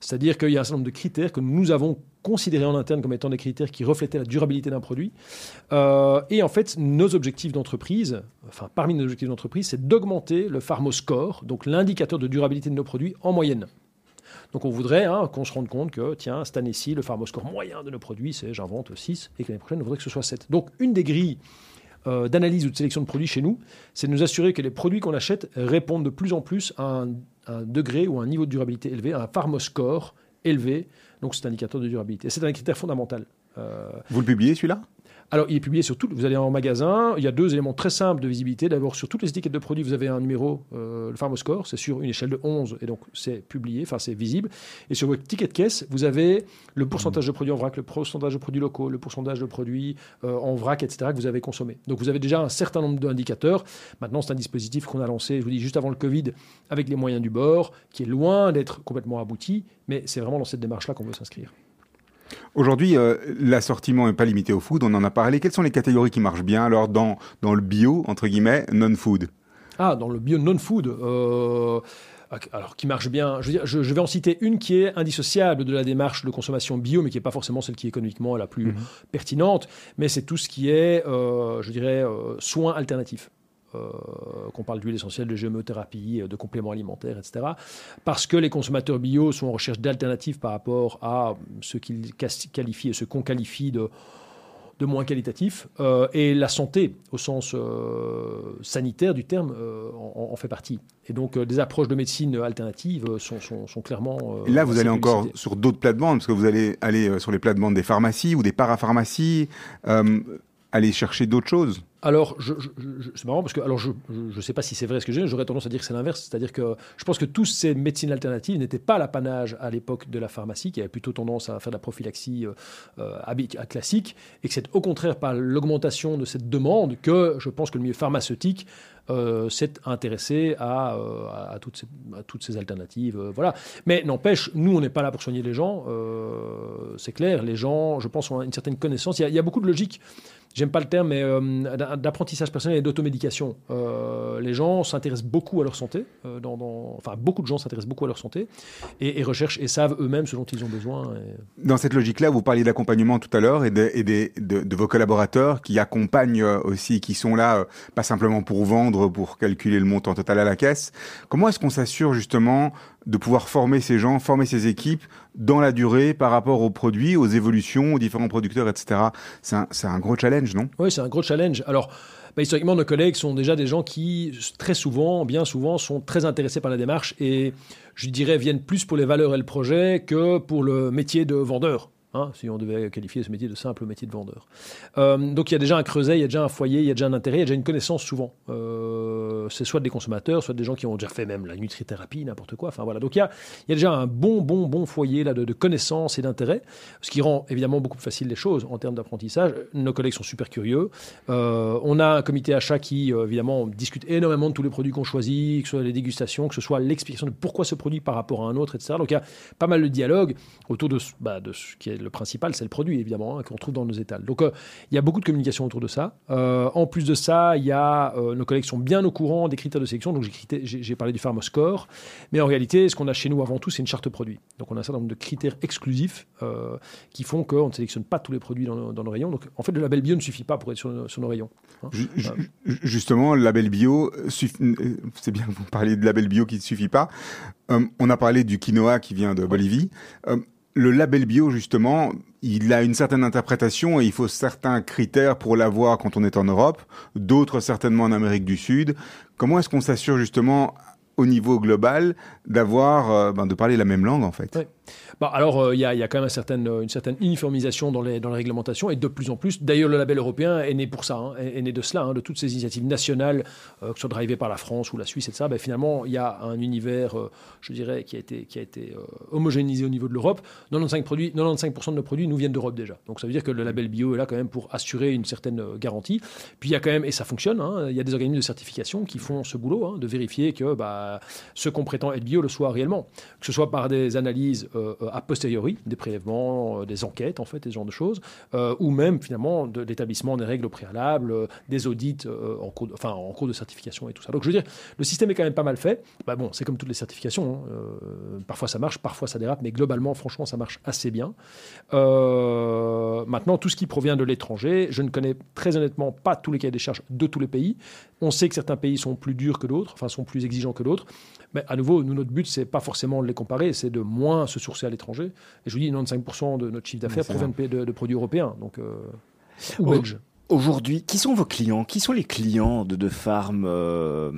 C'est-à-dire qu'il y a un certain nombre de critères que nous avons considérés en interne comme étant des critères qui reflétaient la durabilité d'un produit. Euh, et en fait, nos objectifs d'entreprise, enfin parmi nos objectifs d'entreprise, c'est d'augmenter le Pharmoscore, donc l'indicateur de durabilité de nos produits en moyenne. Donc on voudrait hein, qu'on se rende compte que, tiens, cette année-ci, le Pharmoscore moyen de nos produits, c'est, j'invente, 6, et que l'année prochaine, on voudrait que ce soit 7. Donc une des grilles euh, d'analyse ou de sélection de produits chez nous, c'est de nous assurer que les produits qu'on achète répondent de plus en plus à un, un degré ou un niveau de durabilité élevé, à un Pharmoscore élevé, donc cet indicateur de durabilité. C'est un critère fondamental. Euh, Vous le publiez celui-là? Alors, il est publié sur tout. Vous allez en magasin. Il y a deux éléments très simples de visibilité. D'abord, sur toutes les étiquettes de produits, vous avez un numéro, euh, le Pharmoscore. C'est sur une échelle de 11, et donc c'est publié, enfin c'est visible. Et sur votre ticket de caisse, vous avez le pourcentage de produits en vrac, le pourcentage de produits locaux, le pourcentage de produits euh, en vrac, etc., que vous avez consommé. Donc, vous avez déjà un certain nombre d'indicateurs. Maintenant, c'est un dispositif qu'on a lancé, je vous dis, juste avant le Covid, avec les moyens du bord, qui est loin d'être complètement abouti, mais c'est vraiment dans cette démarche-là qu'on veut s'inscrire. Aujourd'hui, euh, l'assortiment n'est pas limité au food, on en a parlé. Quelles sont les catégories qui marchent bien alors dans, dans le bio, entre guillemets, non-food? Ah, dans le bio non-food. euh, alors, qui marche bien. Je, veux dire, je, je vais en citer une qui est indissociable de la démarche de consommation bio, mais qui n'est pas forcément celle qui est économiquement la plus pertinente. Mais c'est tout ce qui est, euh, je dirais, euh, soins alternatifs. Euh, qu'on parle d'huile essentielle, de gémothérapie, de compléments alimentaires, etc. Parce que les consommateurs bio sont en recherche d'alternatives par rapport à ce qu'ils qualifient et ce qu'on qualifie de, de moins qualitatif. Euh, et la santé, au sens euh, sanitaire du terme, euh, en, en fait partie. Et donc, euh, des approches de médecine alternatives euh, sont, sont, sont clairement. euh, Et là, vous allez encore sur d'autres plates-bandes, parce que vous allez aller euh, sur les plates-bandes des pharmacies ou des parapharmacies, euh, aller chercher d'autres choses. Alors, je, c'est marrant parce que, alors, je ne sais pas si c'est vrai ce que j'ai, j'aurais tendance à dire que c'est l'inverse. C'est-à-dire que je pense que tous ces médecines alternatives n'étaient pas l'apanage à l'époque de la pharmacie, qui avait plutôt tendance à faire de la prophylaxie euh, euh, à classique, et que c'est au contraire par l'augmentation de cette demande que je pense que le milieu pharmaceutique euh, s'est intéressé à, à- toutes ces, toutes alternatives. voilà. Mais n'empêche, nous, on n'est pas là pour soigner les gens. c'est clair, les gens, je pense, ont une certaine connaissance. Il y a, il y a beaucoup de logique j'aime pas le terme, mais euh, d'a- d'apprentissage personnel et d'automédication. Euh, les gens s'intéressent beaucoup à leur santé, euh, enfin beaucoup de gens s'intéressent beaucoup à leur santé et, recherchent et savent eux-mêmes ce dont ils ont besoin. Dans cette logique-là, vous parliez d'accompagnement tout à l'heure et, de, et des- de, vos collaborateurs qui accompagnent aussi, qui sont là, pas simplement pour vendre, pour calculer le montant total à la caisse. Comment est-ce qu'on s'assure justement de pouvoir former ces gens, former ces équipes dans la durée par rapport aux produits, aux évolutions, aux différents producteurs, etc. C'est un, gros challenge, non? Oui, c'est un gros challenge. Alors, bah, historiquement, nos collègues sont déjà des gens qui, très souvent, bien souvent, sont très intéressés par la démarche et, je dirais, viennent plus pour les valeurs et le projet que pour le métier de vendeur. Hein, si on devait qualifier ce métier de simple métier de vendeur. Euh, donc il y a déjà un creuset, il y a déjà un foyer, il y a déjà un intérêt, il y a déjà une connaissance souvent. Euh, c'est soit des consommateurs, soit des gens qui ont déjà fait même la nutrithérapie, n'importe quoi. Enfin voilà. Donc il y a, déjà un bon, bon, bon foyer là de, connaissances et d'intérêt, ce qui rend évidemment beaucoup plus facile les choses en termes d'apprentissage. Nos collègues sont super curieux. Euh, on a un comité achat qui évidemment discute énormément de tous les produits qu'on choisit, que ce soit les dégustations, que ce soit l'explication de pourquoi ce produit par rapport à un autre, etc. Donc il y a pas mal de dialogue autour de, bah, de ce qui est le principal, c'est le produit évidemment hein, qu'on trouve dans nos étals. Donc euh, il y a beaucoup de communication autour de ça. Euh, en plus de ça, il y a euh, nos collègues sont bien au courant des critères de sélection. Donc j'ai parlé du Pharmoscore, mais en réalité, ce qu'on a chez nous avant tout, c'est une charte produit. Donc on a un certain nombre de critères exclusifs qui font qu'on ne sélectionne pas tous les produits dans nos, dans nos rayons. Donc en fait, le label bio ne suffit pas pour être sur, nos- sur nos rayons. hein. Ju- ju- ju- Justement, le label bio, c'est bien que vous parliez de label bio qui ne suffit pas. Euh, on a parlé du quinoa qui vient de Bolivie. Euh, le label bio, justement, il a une certaine interprétation et il faut certains critères pour l'avoir quand on est en Europe, d'autres certainement en Amérique du Sud. Comment est-ce qu'on s'assure justement au niveau global d'avoir, euh, ben, de parler la même langue en fait? Bon, alors, euh, il y, a, quand même euh, une certaine uniformisation dans les, dans les réglementations et de plus en plus. D'ailleurs, le label européen est né pour ça, hein, est, né de cela, hein, de toutes ces initiatives nationales, euh, que ce soit drivées par la France ou la Suisse et ça. Ben, finalement, il y a un univers, je dirais, qui a été, qui homogénéisé au niveau de l'Europe. 95%, produits, 95 de nos produits nous viennent d'Europe déjà. Donc, ça veut dire que le label bio est là quand même pour assurer une certaine garantie. Puis, il y a quand même, et ça fonctionne, hein, il y a des organismes de certification qui font ce boulot, de vérifier que bah, ce qu'on prétend être bio le soit réellement. Que ce soit par des analyses a posteriori, des prélèvements, euh, des enquêtes, en fait, et ce genre de choses, euh, ou même finalement de l'établissement des règles au préalable, euh, des audits euh, en, cours de, enfin, en cours de certification et tout ça. Donc je veux dire, le système est quand même pas mal fait. Bah, bon, c'est comme toutes les certifications. hein. Euh, parfois ça marche, parfois ça dérape, mais globalement, franchement, ça marche assez bien. Euh, maintenant, tout ce qui provient de l'étranger, je ne connais très honnêtement pas tous les cahiers des charges de tous les pays. On sait que certains pays sont plus durs que d'autres, enfin sont plus exigeants que d'autres. Mais à nouveau, nous, notre but, c'est pas forcément de les comparer, c'est de moins se sourcer à l'étranger. Et je vous dis, 95% de notre chiffre d'affaires provient de, pays- de- de produits européens, donc euh, ou belges. Aujourd'hui, qui sont vos clients? Qui sont les clients de De Farm euh,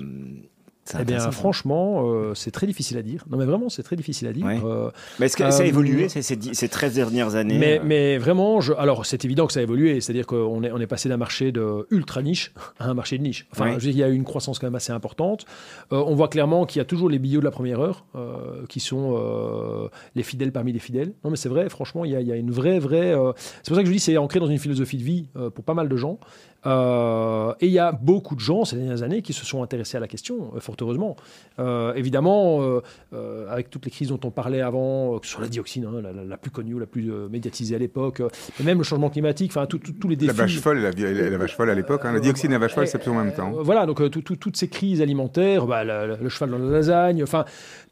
Eh bien, franchement, euh, c'est très difficile à dire. Non, mais vraiment, c'est très difficile à dire. Ouais. Euh, Mais est-ce que ça a Euh, évolué ces, ces, dix- ces 13 dernières années Mais, mais vraiment, je, alors c'est évident que ça a évolué, c'est-à-dire qu'on est, on est passé d'un marché de ultra niche à un marché de niche. Enfin, Ouais. je veux dire, il y a eu une croissance quand même assez importante. On voit clairement qu'il y a toujours les billots de la première heure, qui sont les fidèles parmi les fidèles. Non, mais c'est vrai, franchement, il y a, il y a une vraie, vraie. c'est pour ça que je dis, c'est ancré dans une philosophie de vie pour pas mal de gens. Euh, et il y a beaucoup de gens ces dernières années qui se sont intéressés à la question, euh, fort heureusement. Euh, évidemment, euh, avec toutes les crises dont on parlait avant, que ce soit la dioxine, hein, la, la- la plus connue, la plus médiatisée à l'époque, et même le changement climatique, enfin tous les défis. La vache folle, la, vache folle à l'époque, hein, la dioxine et la vache folle, c'est absolument en même temps. Voilà, donc tout- tout- toutes ces crises alimentaires, bah, le cheval dans la lasagne, enfin,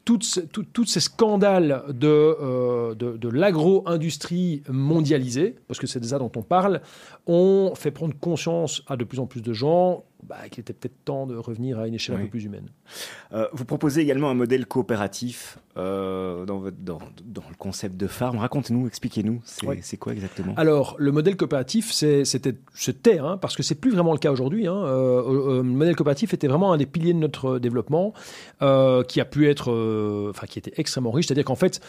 tous ces scandales de, euh, de l'agro-industrie mondialisée, parce que c'est de ça dont on parle, ont fait prendre conscience à de plus en plus de gens bah, qu'il était peut-être temps de revenir à une échelle un peu plus humaine. Euh, vous proposez également un modèle coopératif euh, dans, votre, dans, dans le concept de farm. Racontez-nous, expliquez-nous, c'est quoi exactement? Alors, le modèle coopératif, c'était, hein, parce que c'est plus vraiment le cas aujourd'hui. hein, euh, le modèle coopératif était vraiment un des piliers de notre développement, qui a pu être, enfin, qui était extrêmement riche. C'est-à-dire qu'en fait,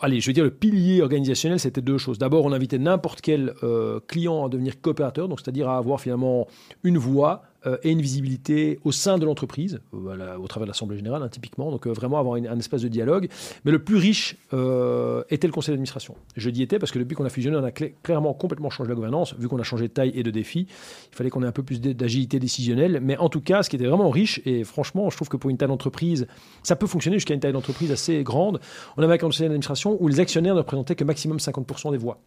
allez, je veux dire, le pilier organisationnel, c'était deux choses. D'abord, on invitait n'importe quel euh, client à devenir coopérateur, donc c'est-à-dire à avoir finalement une voix et une visibilité au sein de l'entreprise, euh, au travers de l'Assemblée générale, hein, typiquement. Donc euh, vraiment avoir un espace de dialogue. Mais le plus riche euh, était le conseil d'administration. Je dis était parce que depuis qu'on a fusionné, on a clairement complètement changé la gouvernance. Vu qu'on a changé de taille et de défi, il fallait qu'on ait un peu plus d'agilité décisionnelle. Mais en tout cas, ce qui était vraiment riche, et franchement, je trouve que pour une taille d'entreprise, ça peut fonctionner jusqu'à une taille d'entreprise assez grande. On avait un conseil d'administration où les actionnaires ne représentaient que maximum 50% des voix.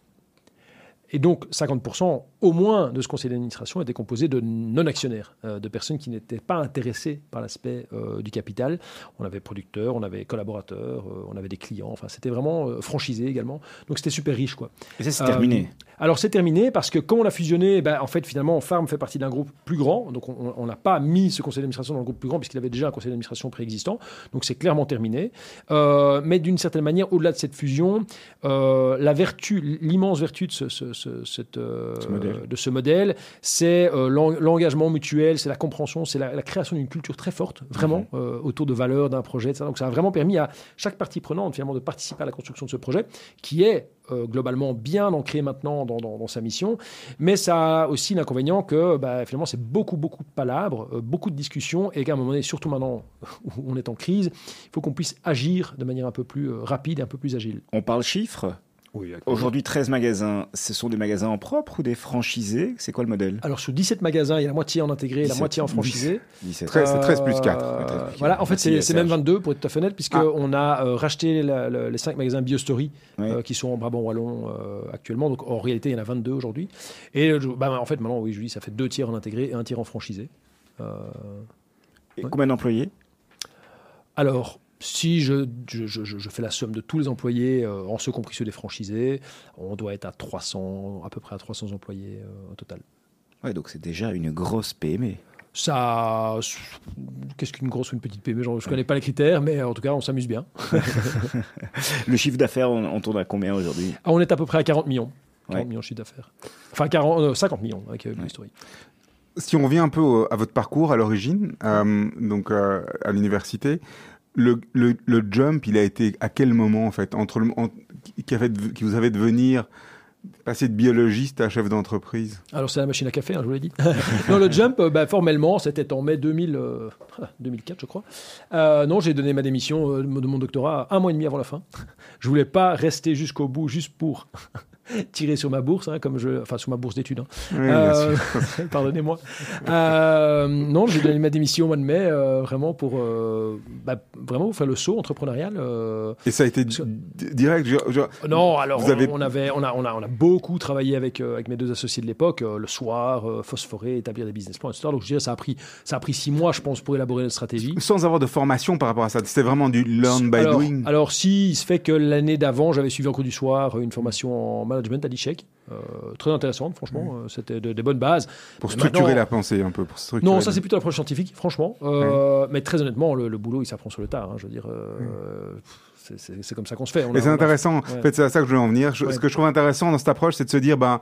Et donc, 50% au moins de ce conseil d'administration était composé de non-actionnaires, euh, de personnes qui n'étaient pas intéressées par l'aspect euh, du capital. On avait producteurs, on avait collaborateurs, euh, on avait des clients. Enfin, c'était vraiment franchisé également. Donc, c'était super riche, quoi. Et ça, c'est terminé. Alors c'est terminé parce que quand on a fusionné, ben, en fait finalement Farm fait partie d'un groupe plus grand, donc on n'a pas mis ce conseil d'administration dans le groupe plus grand puisqu'il avait déjà un conseil d'administration préexistant, donc c'est clairement terminé. Mais d'une certaine manière, au-delà de cette fusion, la vertu, l'immense vertu de ce, ce- ce- cette, euh, Ce de ce modèle, c'est euh, l'en- l'engagement mutuel, c'est la compréhension, c'est la, la création d'une culture très forte, vraiment, euh, autour de valeurs, d'un projet, etc. Donc ça a vraiment permis à chaque partie prenante finalement de participer à la construction de ce projet, qui est euh, globalement bien ancré maintenant dans, dans- dans sa mission, mais ça a aussi l'inconvénient que bah, finalement c'est beaucoup beaucoup de palabres, euh, beaucoup de discussions, et qu'à un moment donné, surtout maintenant où on est en crise, il faut qu'on puisse agir de manière un peu plus euh, rapide et un peu plus agile. On parle chiffres? Oui, Aujourd'hui, 13 magasins, ce sont des magasins en propre ou des franchisés? C'est quoi le modèle? Alors sur 17 magasins, il y a la moitié en intégré et la 17, moitié en franchisé. 17. 13, c'est 13 plus 4. Euh, voilà, en fait, c'est c'est même Serge. 22 pour être tout à fait honnête, puisqu'on a euh, racheté la- la- les 5 magasins BioStory Ouais. euh, qui sont en Brabant Wallon euh, actuellement. Donc en réalité, il y en a 22 aujourd'hui. Et euh, je- bah, en fait, maintenant, oui, je dis, ça fait deux tiers en intégré et un tiers en franchisé. Euh, Et combien d'employés? Alors, si je, je, je- je fais la somme de tous les employés, euh, en ce compris ceux des franchisés, on doit être à 300, à peu près à 300 employés euh, au total. Ouais, donc c'est déjà une grosse PME. Ça, qu'est-ce qu'une grosse ou une petite PME Genre, Je connais pas les critères, mais en tout cas, on s'amuse bien. Le chiffre d'affaires, on, on tourne à combien aujourd'hui? Ah, on est à peu près à 40 millions. 40 Ouais. millions de chiffre d'affaires. Enfin, 40, euh, 50 millions avec euh, Ouais. l'historique. Si on revient un peu au- à votre parcours à l'origine, euh, donc euh, à l'université, le, le, jump, il a été à quel moment en fait entre le, qui, a fait qui vous avait de venir passer de biologiste à chef d'entreprise? Alors, c'est la machine à café, hein, je vous l'ai dit. non, le jump, euh, bah, formellement, c'était en mai 2000, euh, 2004, je crois. Euh, non, j'ai donné ma démission de mon doctorat un mois et demi avant la fin. Je voulais pas rester jusqu'au bout, juste pour tirer sur ma bourse, hein, comme je, enfin sur ma bourse d'études. hein. Oui, Euh. Pardonnez-moi. Euh, non, j'ai donné ma démission au mois de mai, euh, vraiment pour euh, bah, vraiment faire le saut entrepreneurial. Et ça a été que- direct. je- je- Non, alors avez- on, avait, on a, on a, on a beaucoup travaillé avec avec mes deux associés de l'époque, le soir, phosphorer, établir des business plans, etc. Donc je dirais ça a pris, ça a pris six mois, je pense, pour élaborer notre stratégie. sans avoir de formation par rapport à ça, c'était vraiment du learn by alors, doing. alors, si, il se fait que l'année d'avant, j'avais suivi en cours du soir une formation en management à l'ICHEC. euh, très intéressante, franchement. euh, C'était de- des bonnes bases. pour mais structurer la pensée un peu. Pour structurer Non, ça c'est plutôt l'approche scientifique, franchement. Euh, Mais très honnêtement, le, le boulot, il s'apprend sur le tard. hein, je veux dire, euh, c'est- c'est comme ça qu'on se fait. On Et c'est a- intéressant. En fait, c'est à ça que je voulais en venir. Je- Ouais. Ce que je trouve intéressant dans cette approche, c'est de se dire, ben,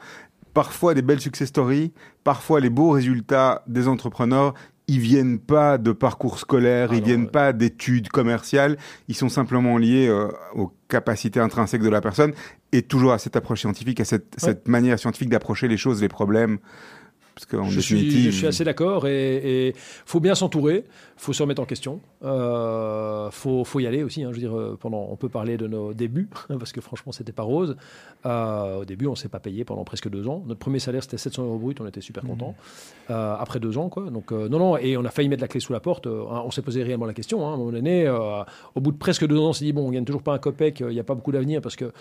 parfois des belles success stories, parfois les beaux résultats des entrepreneurs, ils viennent pas de parcours scolaires, Ah ils non, viennent ouais. pas d'études commerciales, ils sont simplement liés euh, aux capacités intrinsèques de la personne et toujours à cette approche scientifique, à cette, cette manière scientifique d'approcher les choses, les problèmes. Parce je, suis, définitive, je suis assez d'accord et il faut bien s'entourer, faut se remettre en question, euh, faut, faut y aller aussi. hein, je veux dire, euh, pendant, on peut parler de nos débuts parce que franchement c'était pas rose. Euh, au début, on s'est pas payé pendant presque deux ans. Notre premier salaire c'était 700 euros brut, on était super contents. Euh, après deux ans, quoi. Donc euh, non, non, et on a failli mettre la clé sous la porte. hein, on s'est posé réellement la question. hein, à un moment donné, au bout de presque deux ans, on s'est dit bon, on gagne toujours pas un copec, il n'y a pas beaucoup d'avenir parce que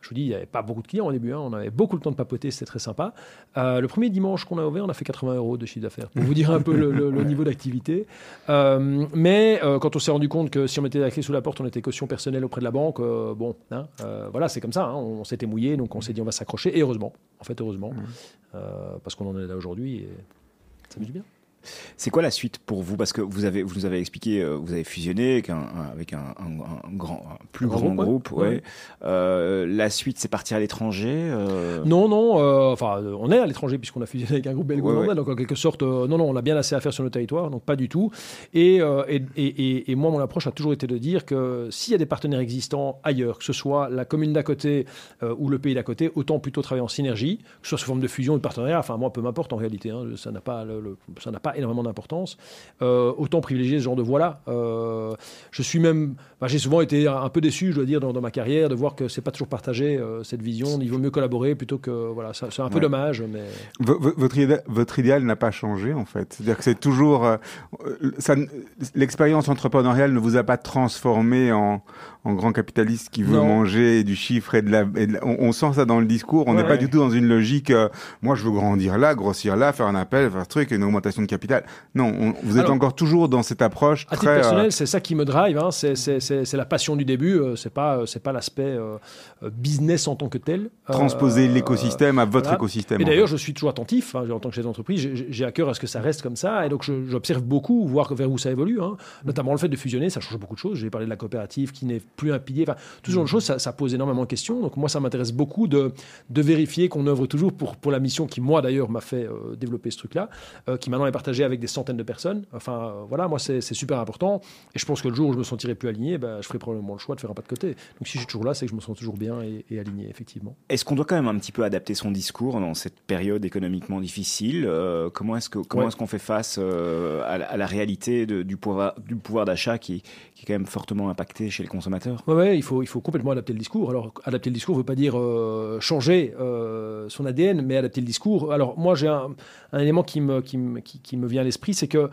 je vous dis, il n'y avait pas beaucoup de clients au début. on avait beaucoup le temps de papoter, c'était très sympa. Le premier dimanche qu'on a ouvert, on a fait 80 euros de chiffre d'affaires. Pour vous dire un peu le, le- le niveau d'activité. Euh, mais euh, quand on s'est rendu compte que si on mettait la clé sous la porte, on était caution personnelle auprès de la banque. euh, bon, hein, voilà, c'est comme ça. hein, on, s'était mouillé, donc on s'est dit on va s'accrocher. Et heureusement, en fait, heureusement, euh, parce qu'on en est là aujourd'hui et ça m'amuse bien. C'est quoi la suite pour vous? Parce que vous avez, vous nous avez expliqué, euh, vous avez fusionné avec un, avec un, un- un grand, un plus grand grand groupe, groupe. ouais. ouais. Euh, la suite, c'est partir à l'étranger. euh, Non, non, euh, enfin, on est à l'étranger puisqu'on a fusionné avec un groupe belgo-hollandais, Ouais, ouais. donc en quelque sorte, non, non, on a bien assez à faire sur nos territoires, donc pas du tout. Et, et, et- moi, mon approche a toujours été de dire que s'il y a des partenaires existants ailleurs, que ce soit la commune d'à côté ou le pays d'à côté, autant plutôt travailler en synergie, que ce soit sous forme de fusion ou de partenariat, enfin, moi, peu m'importe en réalité, hein, ça n'a pas, le- le- ça n'a pas énormément d'importance. Euh, autant privilégier ce genre de voie-là. Euh, je suis même, enfin, j'ai souvent été un peu déçu, je dois dire, dans, dans ma carrière, de voir que c'est pas toujours partagé euh, cette vision. Il vaut mieux collaborer plutôt que voilà. C'est un peu Ouais. dommage, mais V- votre, idéal, votre idéal n'a pas changé en fait. C'est-à-dire que c'est toujours l'expérience entrepreneuriale ne vous a pas transformé en, en grand capitaliste qui veut Non. manger du chiffre et de la. et de la- on, on sent ça dans le discours. On n'est Ouais, pas ouais. du tout dans une logique. euh, moi, je veux grandir là, grossir là, faire un appel, faire ce truc, une augmentation de capital. Non, on- vous êtes Alors, encore toujours dans cette approche à titre très. euh, personnel, c'est ça qui me drive. hein. C'est- la passion du début. euh, C'est pas euh, c'est pas l'aspect business en tant que tel. transposer l'écosystème à votre voilà. écosystème. Et d'ailleurs, je suis toujours attentif. hein, en tant que chef d'entreprise, j'ai- à cœur à ce que ça reste comme ça. Et donc, j'observe beaucoup, voir vers où ça évolue. hein. Notamment le fait de fusionner, ça change beaucoup de choses. J'ai parlé de la coopérative qui n'est plus un pilier. Enfin, tout ce genre de choses, ça, ça pose énormément de questions. Donc, moi, ça m'intéresse beaucoup de, de vérifier qu'on œuvre toujours pour, pour la mission qui, moi, d'ailleurs, m'a fait euh, développer ce truc-là, euh, qui maintenant est partagée avec des centaines de personnes. Enfin, euh, voilà, moi, c'est super important. Et je pense que le jour où je me sentirai plus aligné, ben, je ferai probablement le choix de faire un pas de côté. Donc, si je suis toujours là, c'est que je me sens toujours bien et, et aligné, effectivement. Est-ce qu'on doit quand même un petit peu adapter son discours dans cette période économiquement difficile Comment est-ce Ouais. qu'on fait face à, la, à la réalité de- du pouvoir du pouvoir d'achat qui, qui est quand même fortement impacté chez les consommateurs Ouais, il faut, il faut complètement adapter le discours. Alors, adapter le discours ne veut pas dire euh, changer euh, son ADN, mais adapter le discours. Alors, moi, j'ai un, élément qui me, qui, me, qui, me vient à l'esprit, c'est que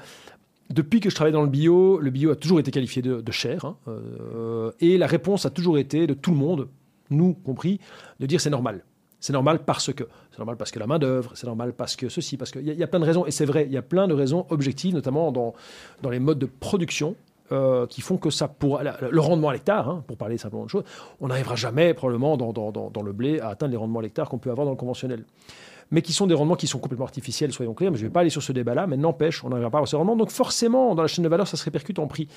depuis que je travaille dans le bio, le bio a toujours été qualifié de, de cher. hein, euh, et la réponse a toujours été de tout le monde, nous compris, de dire c'est normal. C'est normal parce que. C'est normal parce que la main-d'œuvre, c'est normal parce que ceci, parce qu'il y, y a plein de raisons. Et c'est vrai, il y a plein de raisons objectives, notamment dans, dans les modes de production, euh, qui font que ça pour la- le rendement à l'hectare, hein, pour parler simplement de choses, on n'arrivera jamais probablement dans, le blé à atteindre les rendements à l'hectare qu'on peut avoir dans le conventionnel. mais qui sont des rendements qui sont complètement artificiels, soyons clairs, mais je ne vais pas aller sur ce débat-là, mais n'empêche, on n'arrivera pas à ce rendement. Donc forcément, dans la chaîne de valeur, ça se répercute en prix.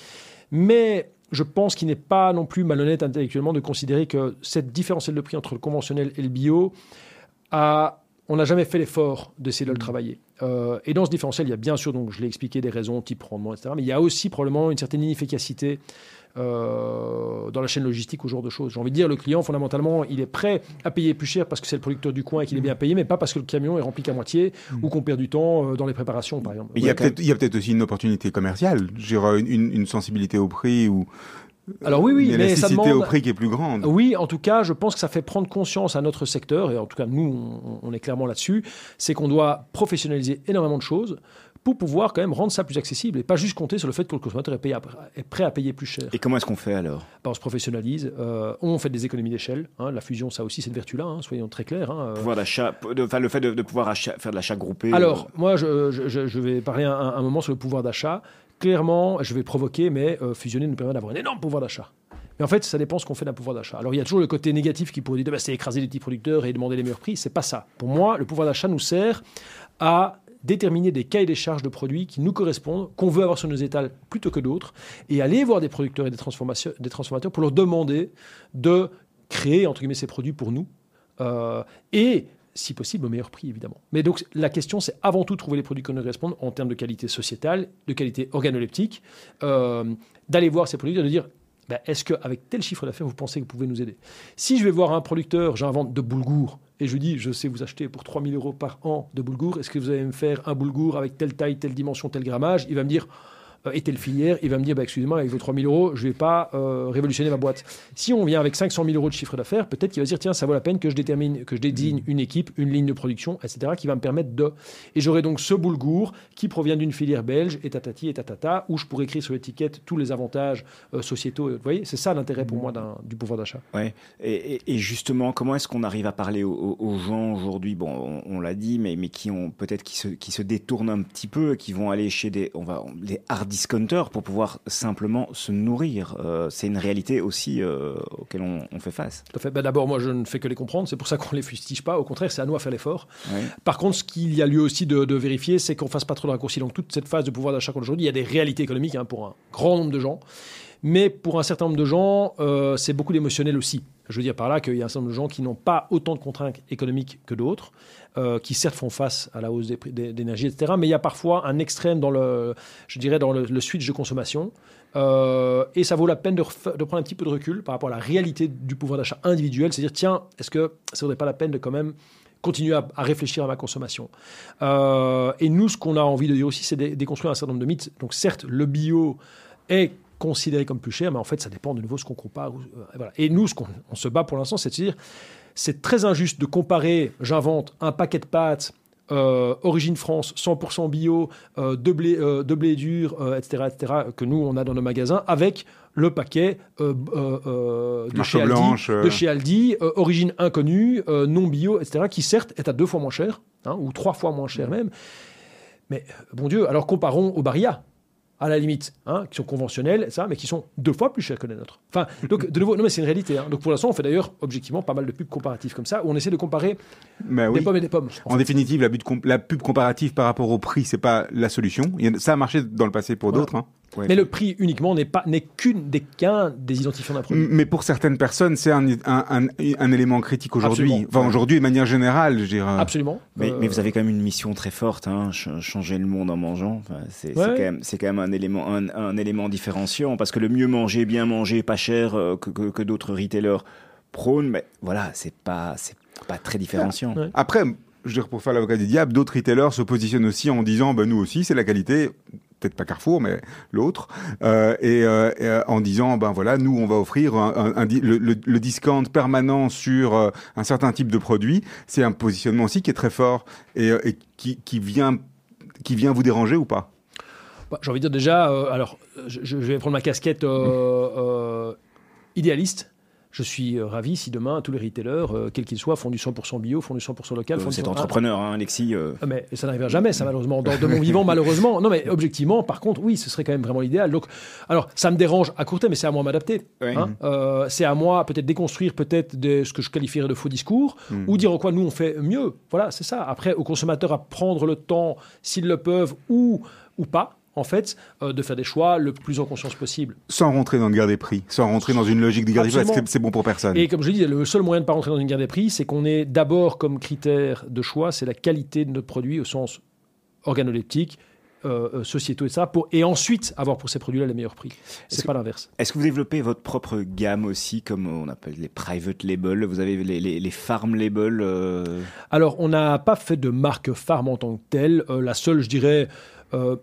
Mais je pense qu'il n'est pas non plus malhonnête intellectuellement de considérer que cette différentiel de prix entre le conventionnel et le bio, a, on n'a jamais fait l'effort d'essayer de le travailler. Euh, et dans ce différentiel, il y a bien sûr, donc je l'ai expliqué, des raisons type rendement, etc. Mais il y a aussi probablement une certaine inefficacité euh, dans la chaîne logistique au genre de choses. J'ai envie de dire, le client, fondamentalement, il est prêt à payer plus cher parce que c'est le producteur du coin et qu'il est bien payé, mais pas parce que le camion est rempli qu'à moitié ou qu'on perd du temps euh, dans les préparations, par exemple. Il y a peut-être peut aussi une opportunité commerciale, une, une, une sensibilité au prix ou alors oui, oui, mais ça demande... au prix qui est plus grande. Oui, en tout cas, je pense que ça fait prendre conscience à notre secteur, et en tout cas nous, on, est clairement là-dessus, c'est qu'on doit professionnaliser énormément de choses pour pouvoir quand même rendre ça plus accessible et pas juste compter sur le fait que le consommateur est, est prêt à payer plus cher. Et comment est-ce qu'on fait alors? Ben, On se professionnalise, euh, on fait des économies d'échelle. Hein, la fusion, ça aussi, cette vertu-là, hein, soyons très clairs. Hein, euh. pouvoir d'achat, le fait de, pouvoir faire de l'achat groupé. Alors, euh. moi, je, je, vais parler un, un, moment sur le pouvoir d'achat. Clairement, je vais provoquer, mais fusionner nous permet d'avoir un énorme pouvoir d'achat. Mais en fait, ça dépend ce qu'on fait d'un pouvoir d'achat. Alors, il y a toujours le côté négatif qui pourrait dire bah, c'est écraser les petits producteurs et demander les meilleurs prix. C'est pas ça. Pour moi, le pouvoir d'achat nous sert à déterminer des cahiers des charges de produits qui nous correspondent, qu'on veut avoir sur nos étals plutôt que d'autres, et aller voir des producteurs et des, des transformateurs pour leur demander de créer, entre guillemets, ces produits pour nous. Euh, et si possible, au meilleur prix, évidemment. Mais donc, la question, c'est avant tout trouver les produits qui nous correspondent en termes de qualité sociétale, de qualité organoleptique, euh, d'aller voir ces produits et de dire ben, est-ce qu'avec tel chiffre d'affaires, vous pensez que vous pouvez nous aider? Si je vais voir un producteur, j'invente de boulgour, et je lui dis, je sais vous acheter pour 3000 euros par an de boulgour, est-ce que vous allez me faire un boulgour avec telle taille, telle dimension, tel grammage? Il va me dire, et telle filière, il va me dire, bah, excusez-moi, avec vos 3 000 euros, je ne vais pas euh, révolutionner ma boîte. Si on vient avec 500 000 euros de chiffre d'affaires, peut-être qu'il va se dire, tiens, ça vaut la peine que je détermine, que je désigne mm. une équipe, une ligne de production, etc., qui va me permettre de. Et j'aurai donc ce boulgour qui provient d'une filière belge, et tatati, et tatata, où je pourrais écrire sur l'étiquette tous les avantages euh, sociétaux. Vous voyez, c'est ça l'intérêt pour moi du pouvoir d'achat. Ouais. Et, justement, comment est-ce qu'on arrive à parler aux, gens aujourd'hui? Bon, on, l'a dit, mais, mais qui ont peut-être qui se, qui se détournent un petit peu, qui vont aller chez des, on va, les hard discounters pour pouvoir simplement se nourrir. Euh, c'est une réalité aussi euh, auquel on, fait face. Tout à fait. Ben, d'abord, moi, je ne fais que les comprendre. C'est pour ça qu'on ne les fustige pas. Au contraire, c'est à nous à faire l'effort. Par contre, ce qu'il y a lieu aussi de, vérifier, c'est qu'on ne fasse pas trop de raccourcis. Donc, toute cette phase de pouvoir d'achat aujourd'hui, il y a des réalités économiques hein, pour un grand nombre de gens. Mais pour un certain nombre de gens, euh, c'est beaucoup d'émotionnel aussi. Je veux dire par là qu'il y a un certain nombre de gens qui n'ont pas autant de contraintes économiques que d'autres, euh, qui certes font face à la hausse des prix d'énergie, etc. Mais il y a parfois un extrême dans le, je dirais, dans le, switch de consommation. Euh, et ça vaut la peine de, prendre un petit peu de recul par rapport à la réalité du pouvoir d'achat individuel. C'est-à-dire, tiens, est-ce que ça ne vaudrait pas la peine de quand même continuer à, réfléchir à ma consommation? et nous, ce qu'on a envie de dire aussi, c'est de déconstruire un certain nombre de mythes. Donc certes, le bio est considéré comme plus cher, mais en fait, ça dépend de nouveau ce qu'on compare. Euh, et nous, ce qu'on on se bat pour l'instant, c'est de dire, c'est très injuste de comparer, j'invente, un paquet de pâtes euh, origine France, 100% bio, euh, de, blé, de blé dur, etc., etc., que nous, on a dans nos magasins, avec le paquet de, chez Aldi, de, chez Aldi, origine inconnue, non bio, etc., qui certes est à deux fois moins cher, hein, ou trois fois moins cher même. Mais bon Dieu, alors comparons au Barilla à la limite, hein, qui sont conventionnels, ça, mais qui sont deux fois plus chers que les nôtres. Enfin, donc, de nouveau, non, mais c'est une réalité. Hein. Donc, pour l'instant, on fait d'ailleurs, objectivement, pas mal de pubs comparatives comme ça, où on essaie de comparer des pommes et des pommes. En, définitive, la, la, pub comparative par rapport au prix, c'est pas la solution. Ça a marché dans le passé pour d'autres. Hein mais le prix uniquement n'est pas n'est qu'une des qu'un des identifiants d'un produit. Mais pour certaines personnes, c'est un, un, un, élément critique aujourd'hui. Enfin, aujourd'hui, de manière générale, je dirais. Absolument. Mais, mais, vous avez quand même une mission très forte, hein, changer le monde en mangeant. Enfin, c'est quand même c'est quand même un élément un, élément différenciant parce que le mieux manger, bien manger, pas cher euh, que, que, que d'autres retailers prônent, mais voilà, c'est pas c'est pas très différenciant. Après, je veux dire, pour faire l'avocat du diable, d'autres retailers se positionnent aussi en disant, ben, nous aussi, c'est la qualité peut-être pas Carrefour, mais l'autre, euh, et, euh, euh, en disant, ben voilà, nous, on va offrir un, le, discount permanent sur un certain type de produit. C'est un positionnement aussi qui est très fort et, qui, qui, vient, qui vient vous déranger ou pas? Bah, J'ai envie de dire déjà, alors, je, vais prendre ma casquette idéaliste. Je suis euh, ravi si demain tous les retailers, euh, quels qu'ils soient, font du 100% bio, font du 100% local. Euh, C'est 100% entrepreneur, hein, Alexis. euh, ah, Mais ça n'arrivera jamais, ça malheureusement, dans, de mon vivant malheureusement. Non mais objectivement, par contre, oui, ce serait quand même vraiment l'idéal. Donc, alors, ça me dérange à court terme, mais c'est à moi de m'adapter. Hein. Euh, c'est à moi peut-être déconstruire peut-être ce que je qualifierais de faux discours, Mhm. ou dire en quoi nous on fait mieux. Voilà, c'est ça. Après, aux consommateurs à prendre le temps, s'ils le peuvent, ou ou pas, en fait, euh, de faire des choix le plus en conscience possible. Sans rentrer dans une guerre des prix, sans rentrer dans une logique de guerre des prix, parce que Absolument. c'est- bon pour personne. Et comme je dis, le seul moyen de ne pas rentrer dans une guerre des prix, c'est qu'on ait d'abord comme critère de choix, c'est la qualité de notre produit au sens organoleptique, euh, euh, sociétaux et ça, pour, et ensuite avoir pour ces produits-là les meilleurs prix. C'est que- pas l'inverse. Est-ce que vous développez votre propre gamme aussi, comme on appelle les private labels? Vous avez les, les, les farm labels euh, Alors, on n'a pas fait de marque farm en tant que telle. Euh, la seule, je dirais,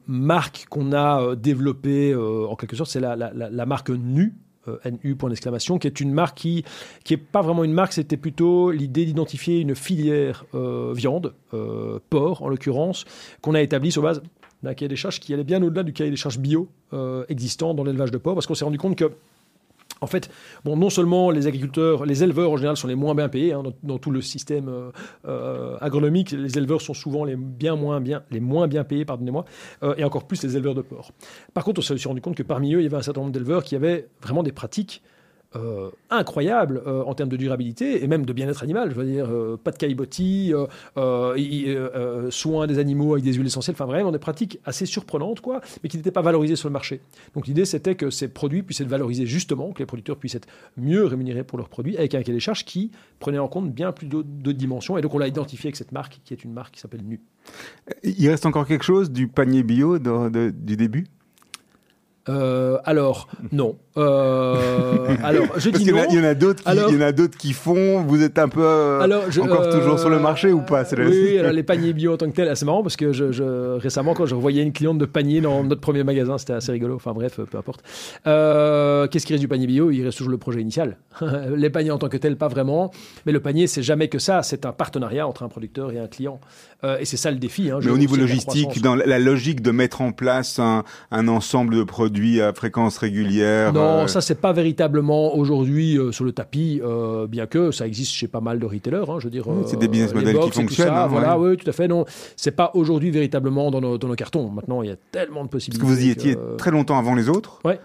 marque qu'on a euh, développée, euh, en quelque sorte, c'est la, marque NU. euh, NU point d'exclamation, qui est une marque qui qui pas vraiment une marque, c'était plutôt l'idée d'identifier une filière euh, viande, euh, porc en l'occurrence, qu'on a établie sur base d'un cahier des charges qui allait bien au-delà du cahier des charges bio euh, existant dans l'élevage de porc, parce qu'on s'est rendu compte que en fait, non seulement les agriculteurs, les éleveurs en général sont les moins bien payés hein, dans, tout le système euh, euh, agronomique. Les éleveurs sont souvent les bien moins bien, les moins bien payés, pardonnez-moi, euh, et encore plus les éleveurs de porc. Par contre, on s'est rendu compte que parmi eux, il y avait un certain nombre d'éleveurs qui avaient vraiment des pratiques euh, incroyables euh, en termes de durabilité et même de bien-être animal. Je veux dire, euh, pas de caillebotis, soins des animaux avec des huiles essentielles, enfin vraiment des pratiques assez surprenantes, quoi, mais qui n'étaient pas valorisées sur le marché. Donc l'idée, c'était que ces produits puissent être valorisés justement, que les producteurs puissent être mieux rémunérés pour leurs produits, avec un cahier des charges qui prenait en compte bien plus d'autres dimensions. Et donc on l'a identifié avec cette marque, qui est une marque qui s'appelle Nu. Il reste encore quelque chose du panier bio de- de- du début? Euh, alors, non. Euh, alors, je Parce dis non. il y en a d'autres qui, Alors- il y en a d'autres qui font. Vous êtes un peu euh, Alors, je- encore euh, toujours sur le marché ou pas Oui, alors les paniers bio en tant que tel, c'est marrant parce que je, je- récemment, quand je revoyais une cliente de panier dans notre premier magasin, c'était assez rigolo. Enfin bref, peu importe. Euh, Qu'est-ce qui reste du panier bio? Il reste toujours le projet initial. les paniers en tant que tel, pas vraiment. Mais le panier, c'est jamais que ça. C'est un partenariat entre un producteur et un client. Et c'est ça le défi. hein. Mais au niveau logistique, dans la logique de mettre en place un, un ensemble de produits à fréquence régulière. Non, euh, ça c'est pas véritablement aujourd'hui euh, sur le tapis, euh, bien que ça existe chez pas mal de retailers. hein, je veux dire, Oui, c'est euh, des business models qui fonctionnent, hein, voilà, ouais. oui, tout à fait. Non, c'est pas aujourd'hui véritablement dans nos, dans nos cartons. Maintenant, il y a tellement de Parce possibilités. que vous y étiez très longtemps avant les autres. Ouais.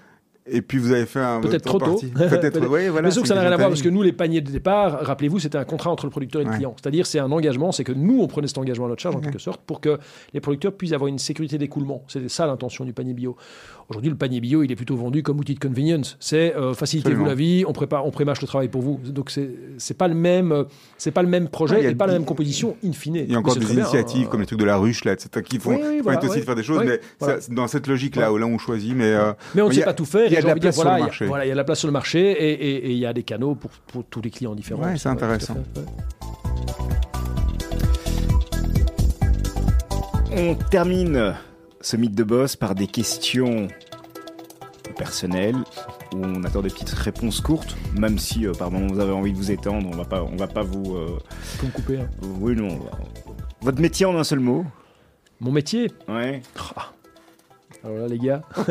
Et puis vous avez fait un. Peut-être trop tôt. Peut-être. Peut-être. oui, voilà. Mais sauf que ça n'a rien à voir parce que nous, les paniers de départ, rappelez-vous, c'était un contrat entre le producteur et le Ouais. client. C'est-à-dire, c'est un engagement, c'est que nous, on prenait cet engagement à notre charge en quelque sorte pour que les producteurs puissent avoir une sécurité d'écoulement. C'était ça l'intention du panier bio. Aujourd'hui, le panier bio, il est plutôt vendu comme outil de convenience. C'est euh, facilitez-vous la vie, on prépare, on prémâche le travail pour vous. Donc c'est c'est pas le même, euh, c'est pas le même projet Ouais, et pas la même composition in fine. Il y a encore des bien, initiatives hein. comme les trucs de la ruche, là, etc., qui font, Oui, voilà, aussi de faire des choses, mais dans cette logique-là, où là on choisit, mais. euh, Mais on ne sait pas tout faire. Il y a de la place sur le il y a- marché. Voilà, il y a de la place sur le marché et- il y a des canaux pour, pour tous les clients différents. Ouais, c'est intéressant. fait, ouais. On termine ce mythe de boss par des questions personnelles où on attend des petites réponses courtes, même si euh, par moment vous avez envie de vous étendre, on va pas, on va pas vous. euh, couper. hein. oui, non. Votre métier en un seul mot? Mon métier? Ouais. Alors là, les gars.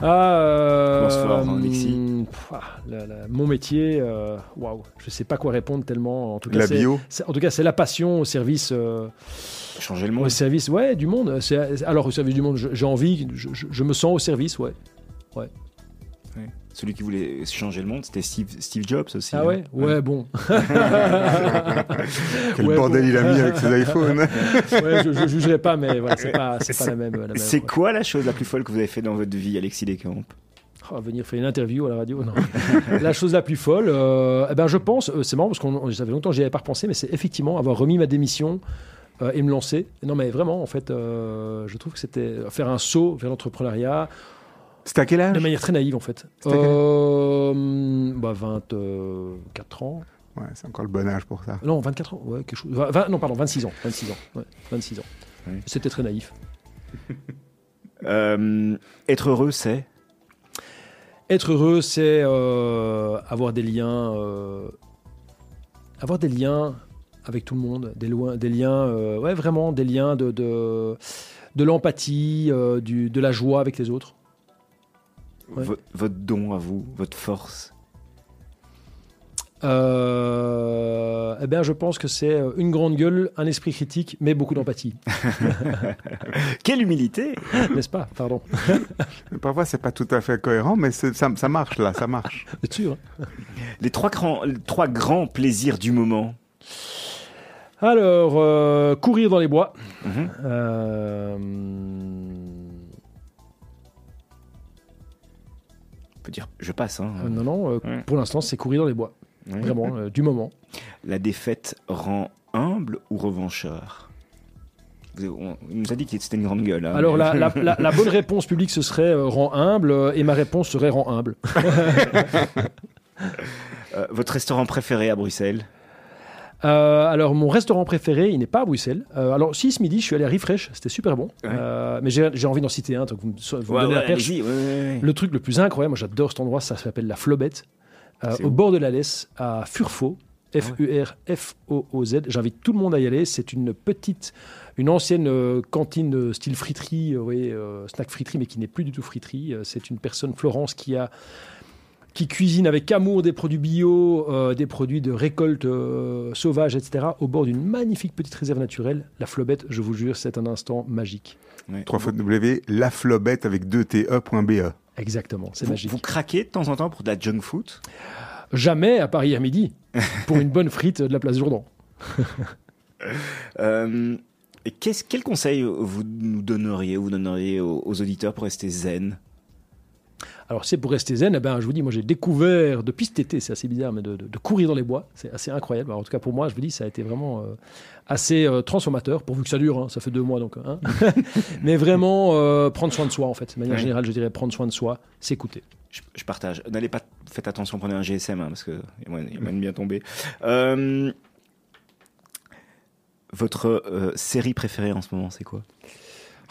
ah, euh, Commence fort, hein, Alexis. hum, pff, ah, la- la- mon métier, euh, waouh, je sais pas quoi répondre tellement. En tout cas, La bio. En tout cas, c'est la passion au service, euh, Changer le au monde. service, ouais, du monde. Alors au service du monde, j'ai envie, je, je- je me sens au service, ouais. Ouais. Celui qui voulait changer le monde, c'était Steve, Steve Jobs aussi. Ah hein. ouais, ouais, bon. Quel Ouais, bordel bon. il a mis avec ses iPhones. ouais, je, je jugerai pas, mais voilà, c'est pas, c'est pas la même. La même C'est quoi. quoi la chose la plus folle que vous avez fait dans votre vie, Alexis Descamps Oh, venir faire une interview à la radio, non. la chose la plus folle, euh, eh ben, je pense, euh, c'est marrant parce qu'on ça fait longtemps que j'y avais pas repensé, mais c'est effectivement avoir remis ma démission euh, et me lancer. Non, mais vraiment, en fait, euh, je trouve que c'était faire un saut vers l'entrepreneuriat C'était à quel âge de manière très naïve, en fait. C'était à quel- Euh, bah, 24 ans. Ouais, c'est encore le bon âge pour ça. Non, 24 ans, ouais, quelque chose. Vingt- vingt- non, pardon, 26 ans. 26 ans. ouais, 26 ans. C'était très naïf. Euh, Être heureux, c'est? Être heureux, c'est euh, avoir des liens, euh, avoir des liens avec tout le monde, des, loin, des liens, euh, ouais, vraiment des liens de, de, de l'empathie, euh, du- de la joie avec les autres. Ouais. votre don à vous, votre force Euh, eh bien, je pense que c'est euh, une grande gueule, un esprit critique, mais beaucoup d'empathie. Quelle humilité N'est-ce pas? Pardon. Parfois, c'est pas tout à fait cohérent, mais c'est- ça, ça marche là, ça marche. C'est sûr. hein Les trois grands, les trois grands plaisirs du moment. Alors, euh, courir dans les bois. Mhm. Euh, dire, je passe. Hein. euh, non, non, euh, Ouais. pour l'instant, c'est courir dans les bois. Ouais. Vraiment, euh, du moment. La défaite rend humble ou revancheur? On- Il nous a dit que c'était une grande gueule. hein, Alors, mais- la, la- la- la bonne réponse publique, ce serait euh, rend humble, euh, et ma réponse serait rend humble. Euh, votre restaurant préféré à Bruxelles? Euh, alors, mon restaurant préféré, il n'est pas à Bruxelles. Euh, alors, si, ce midi, je suis allé à Refresh, c'était super bon. Ouais. Euh, mais j'ai envie d'en citer un, donc vous me, vous me Ouais, donnez ouais, la perche. Le truc le plus incroyable, moi j'adore cet endroit, ça s'appelle la Flobette, au où bord de la Lesse, à Furfo, Ah F-U-R-F-O-O-Z. J'invite tout le monde à y aller. C'est une petite, une ancienne euh, cantine euh, style friterie, euh, oui, snack friterie, mais qui n'est plus du tout friterie. C'est une personne, Florence, qui a qui cuisine avec amour des produits bio, euh, des produits de récolte euh, sauvage, etc., au bord d'une magnifique petite réserve naturelle. La Flobette, je vous jure, c'est un instant magique. Ouais. Trois fois W, laflobette avec 2 te.be. Exactement, c'est magique. vous craquez de temps en temps pour de la junk food? Jamais à Paris à midi pour une bonne frite de la place Jourdan. Euh, quel conseil vous nous donneriez, vous donneriez aux, aux auditeurs pour rester zen? Alors c'est pour rester zen, eh ben, je vous dis, moi j'ai découvert depuis cet été, c'est assez bizarre, mais de, de- de courir dans les bois, c'est assez incroyable. Alors, en tout cas pour moi, je vous dis, ça a été vraiment euh, assez euh, transformateur, pourvu que ça dure, hein, ça fait deux mois donc. hein. mais vraiment euh, prendre soin de soi en fait. De manière générale, je dirais prendre soin de soi, s'écouter. je, je partage. N'allez pas, faites attention, prenez un GSM hein, parce que il y a moyen- il y a moyen de bien tomber. Euh, votre série préférée en ce moment, c'est quoi?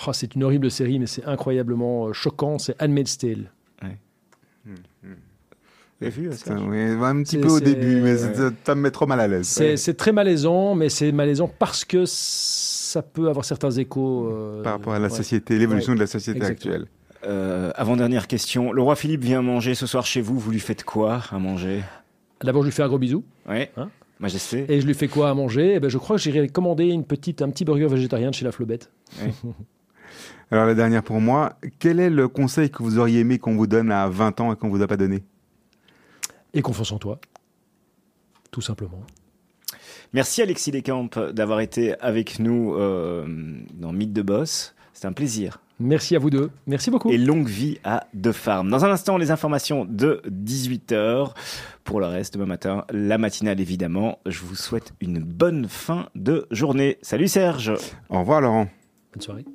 Oh, c'est une horrible série, mais c'est incroyablement choquant, c'est Handmaid's Tale. Vous avez vu Ça, ça oui, un petit peu au début, mais ouais. ça, me met trop mal à l'aise. C'est très malaisant, mais c'est malaisant parce que ça peut avoir certains échos. euh, Par rapport à la ouais. société, l'évolution Ouais, de la société exactement. actuelle. Euh, Avant-dernière question. Le roi Philippe vient manger ce soir chez vous. Vous lui faites quoi à manger? D'abord, je lui fais un gros bisou. Ouais. Hein? Majesté. Et je lui fais quoi à manger? Eh ben, Je crois que j'irai commander une petite, un petit burger végétarien de chez la Flobette. Alors la dernière pour moi, quel est le conseil que vous auriez aimé qu'on vous donne à 20 ans et qu'on vous a pas donné? Et confiance en toi. Tout simplement. Merci Alexis Descamps d'avoir été avec nous euh, dans Mythe de Boss. C'était un plaisir. Merci à vous deux. Merci beaucoup. Et longue vie à De Farm. Dans un instant, les informations de 18h. Pour le reste, demain matin, la matinale évidemment. Je vous souhaite une bonne fin de journée. Salut Serge Au revoir Laurent. Bonne soirée.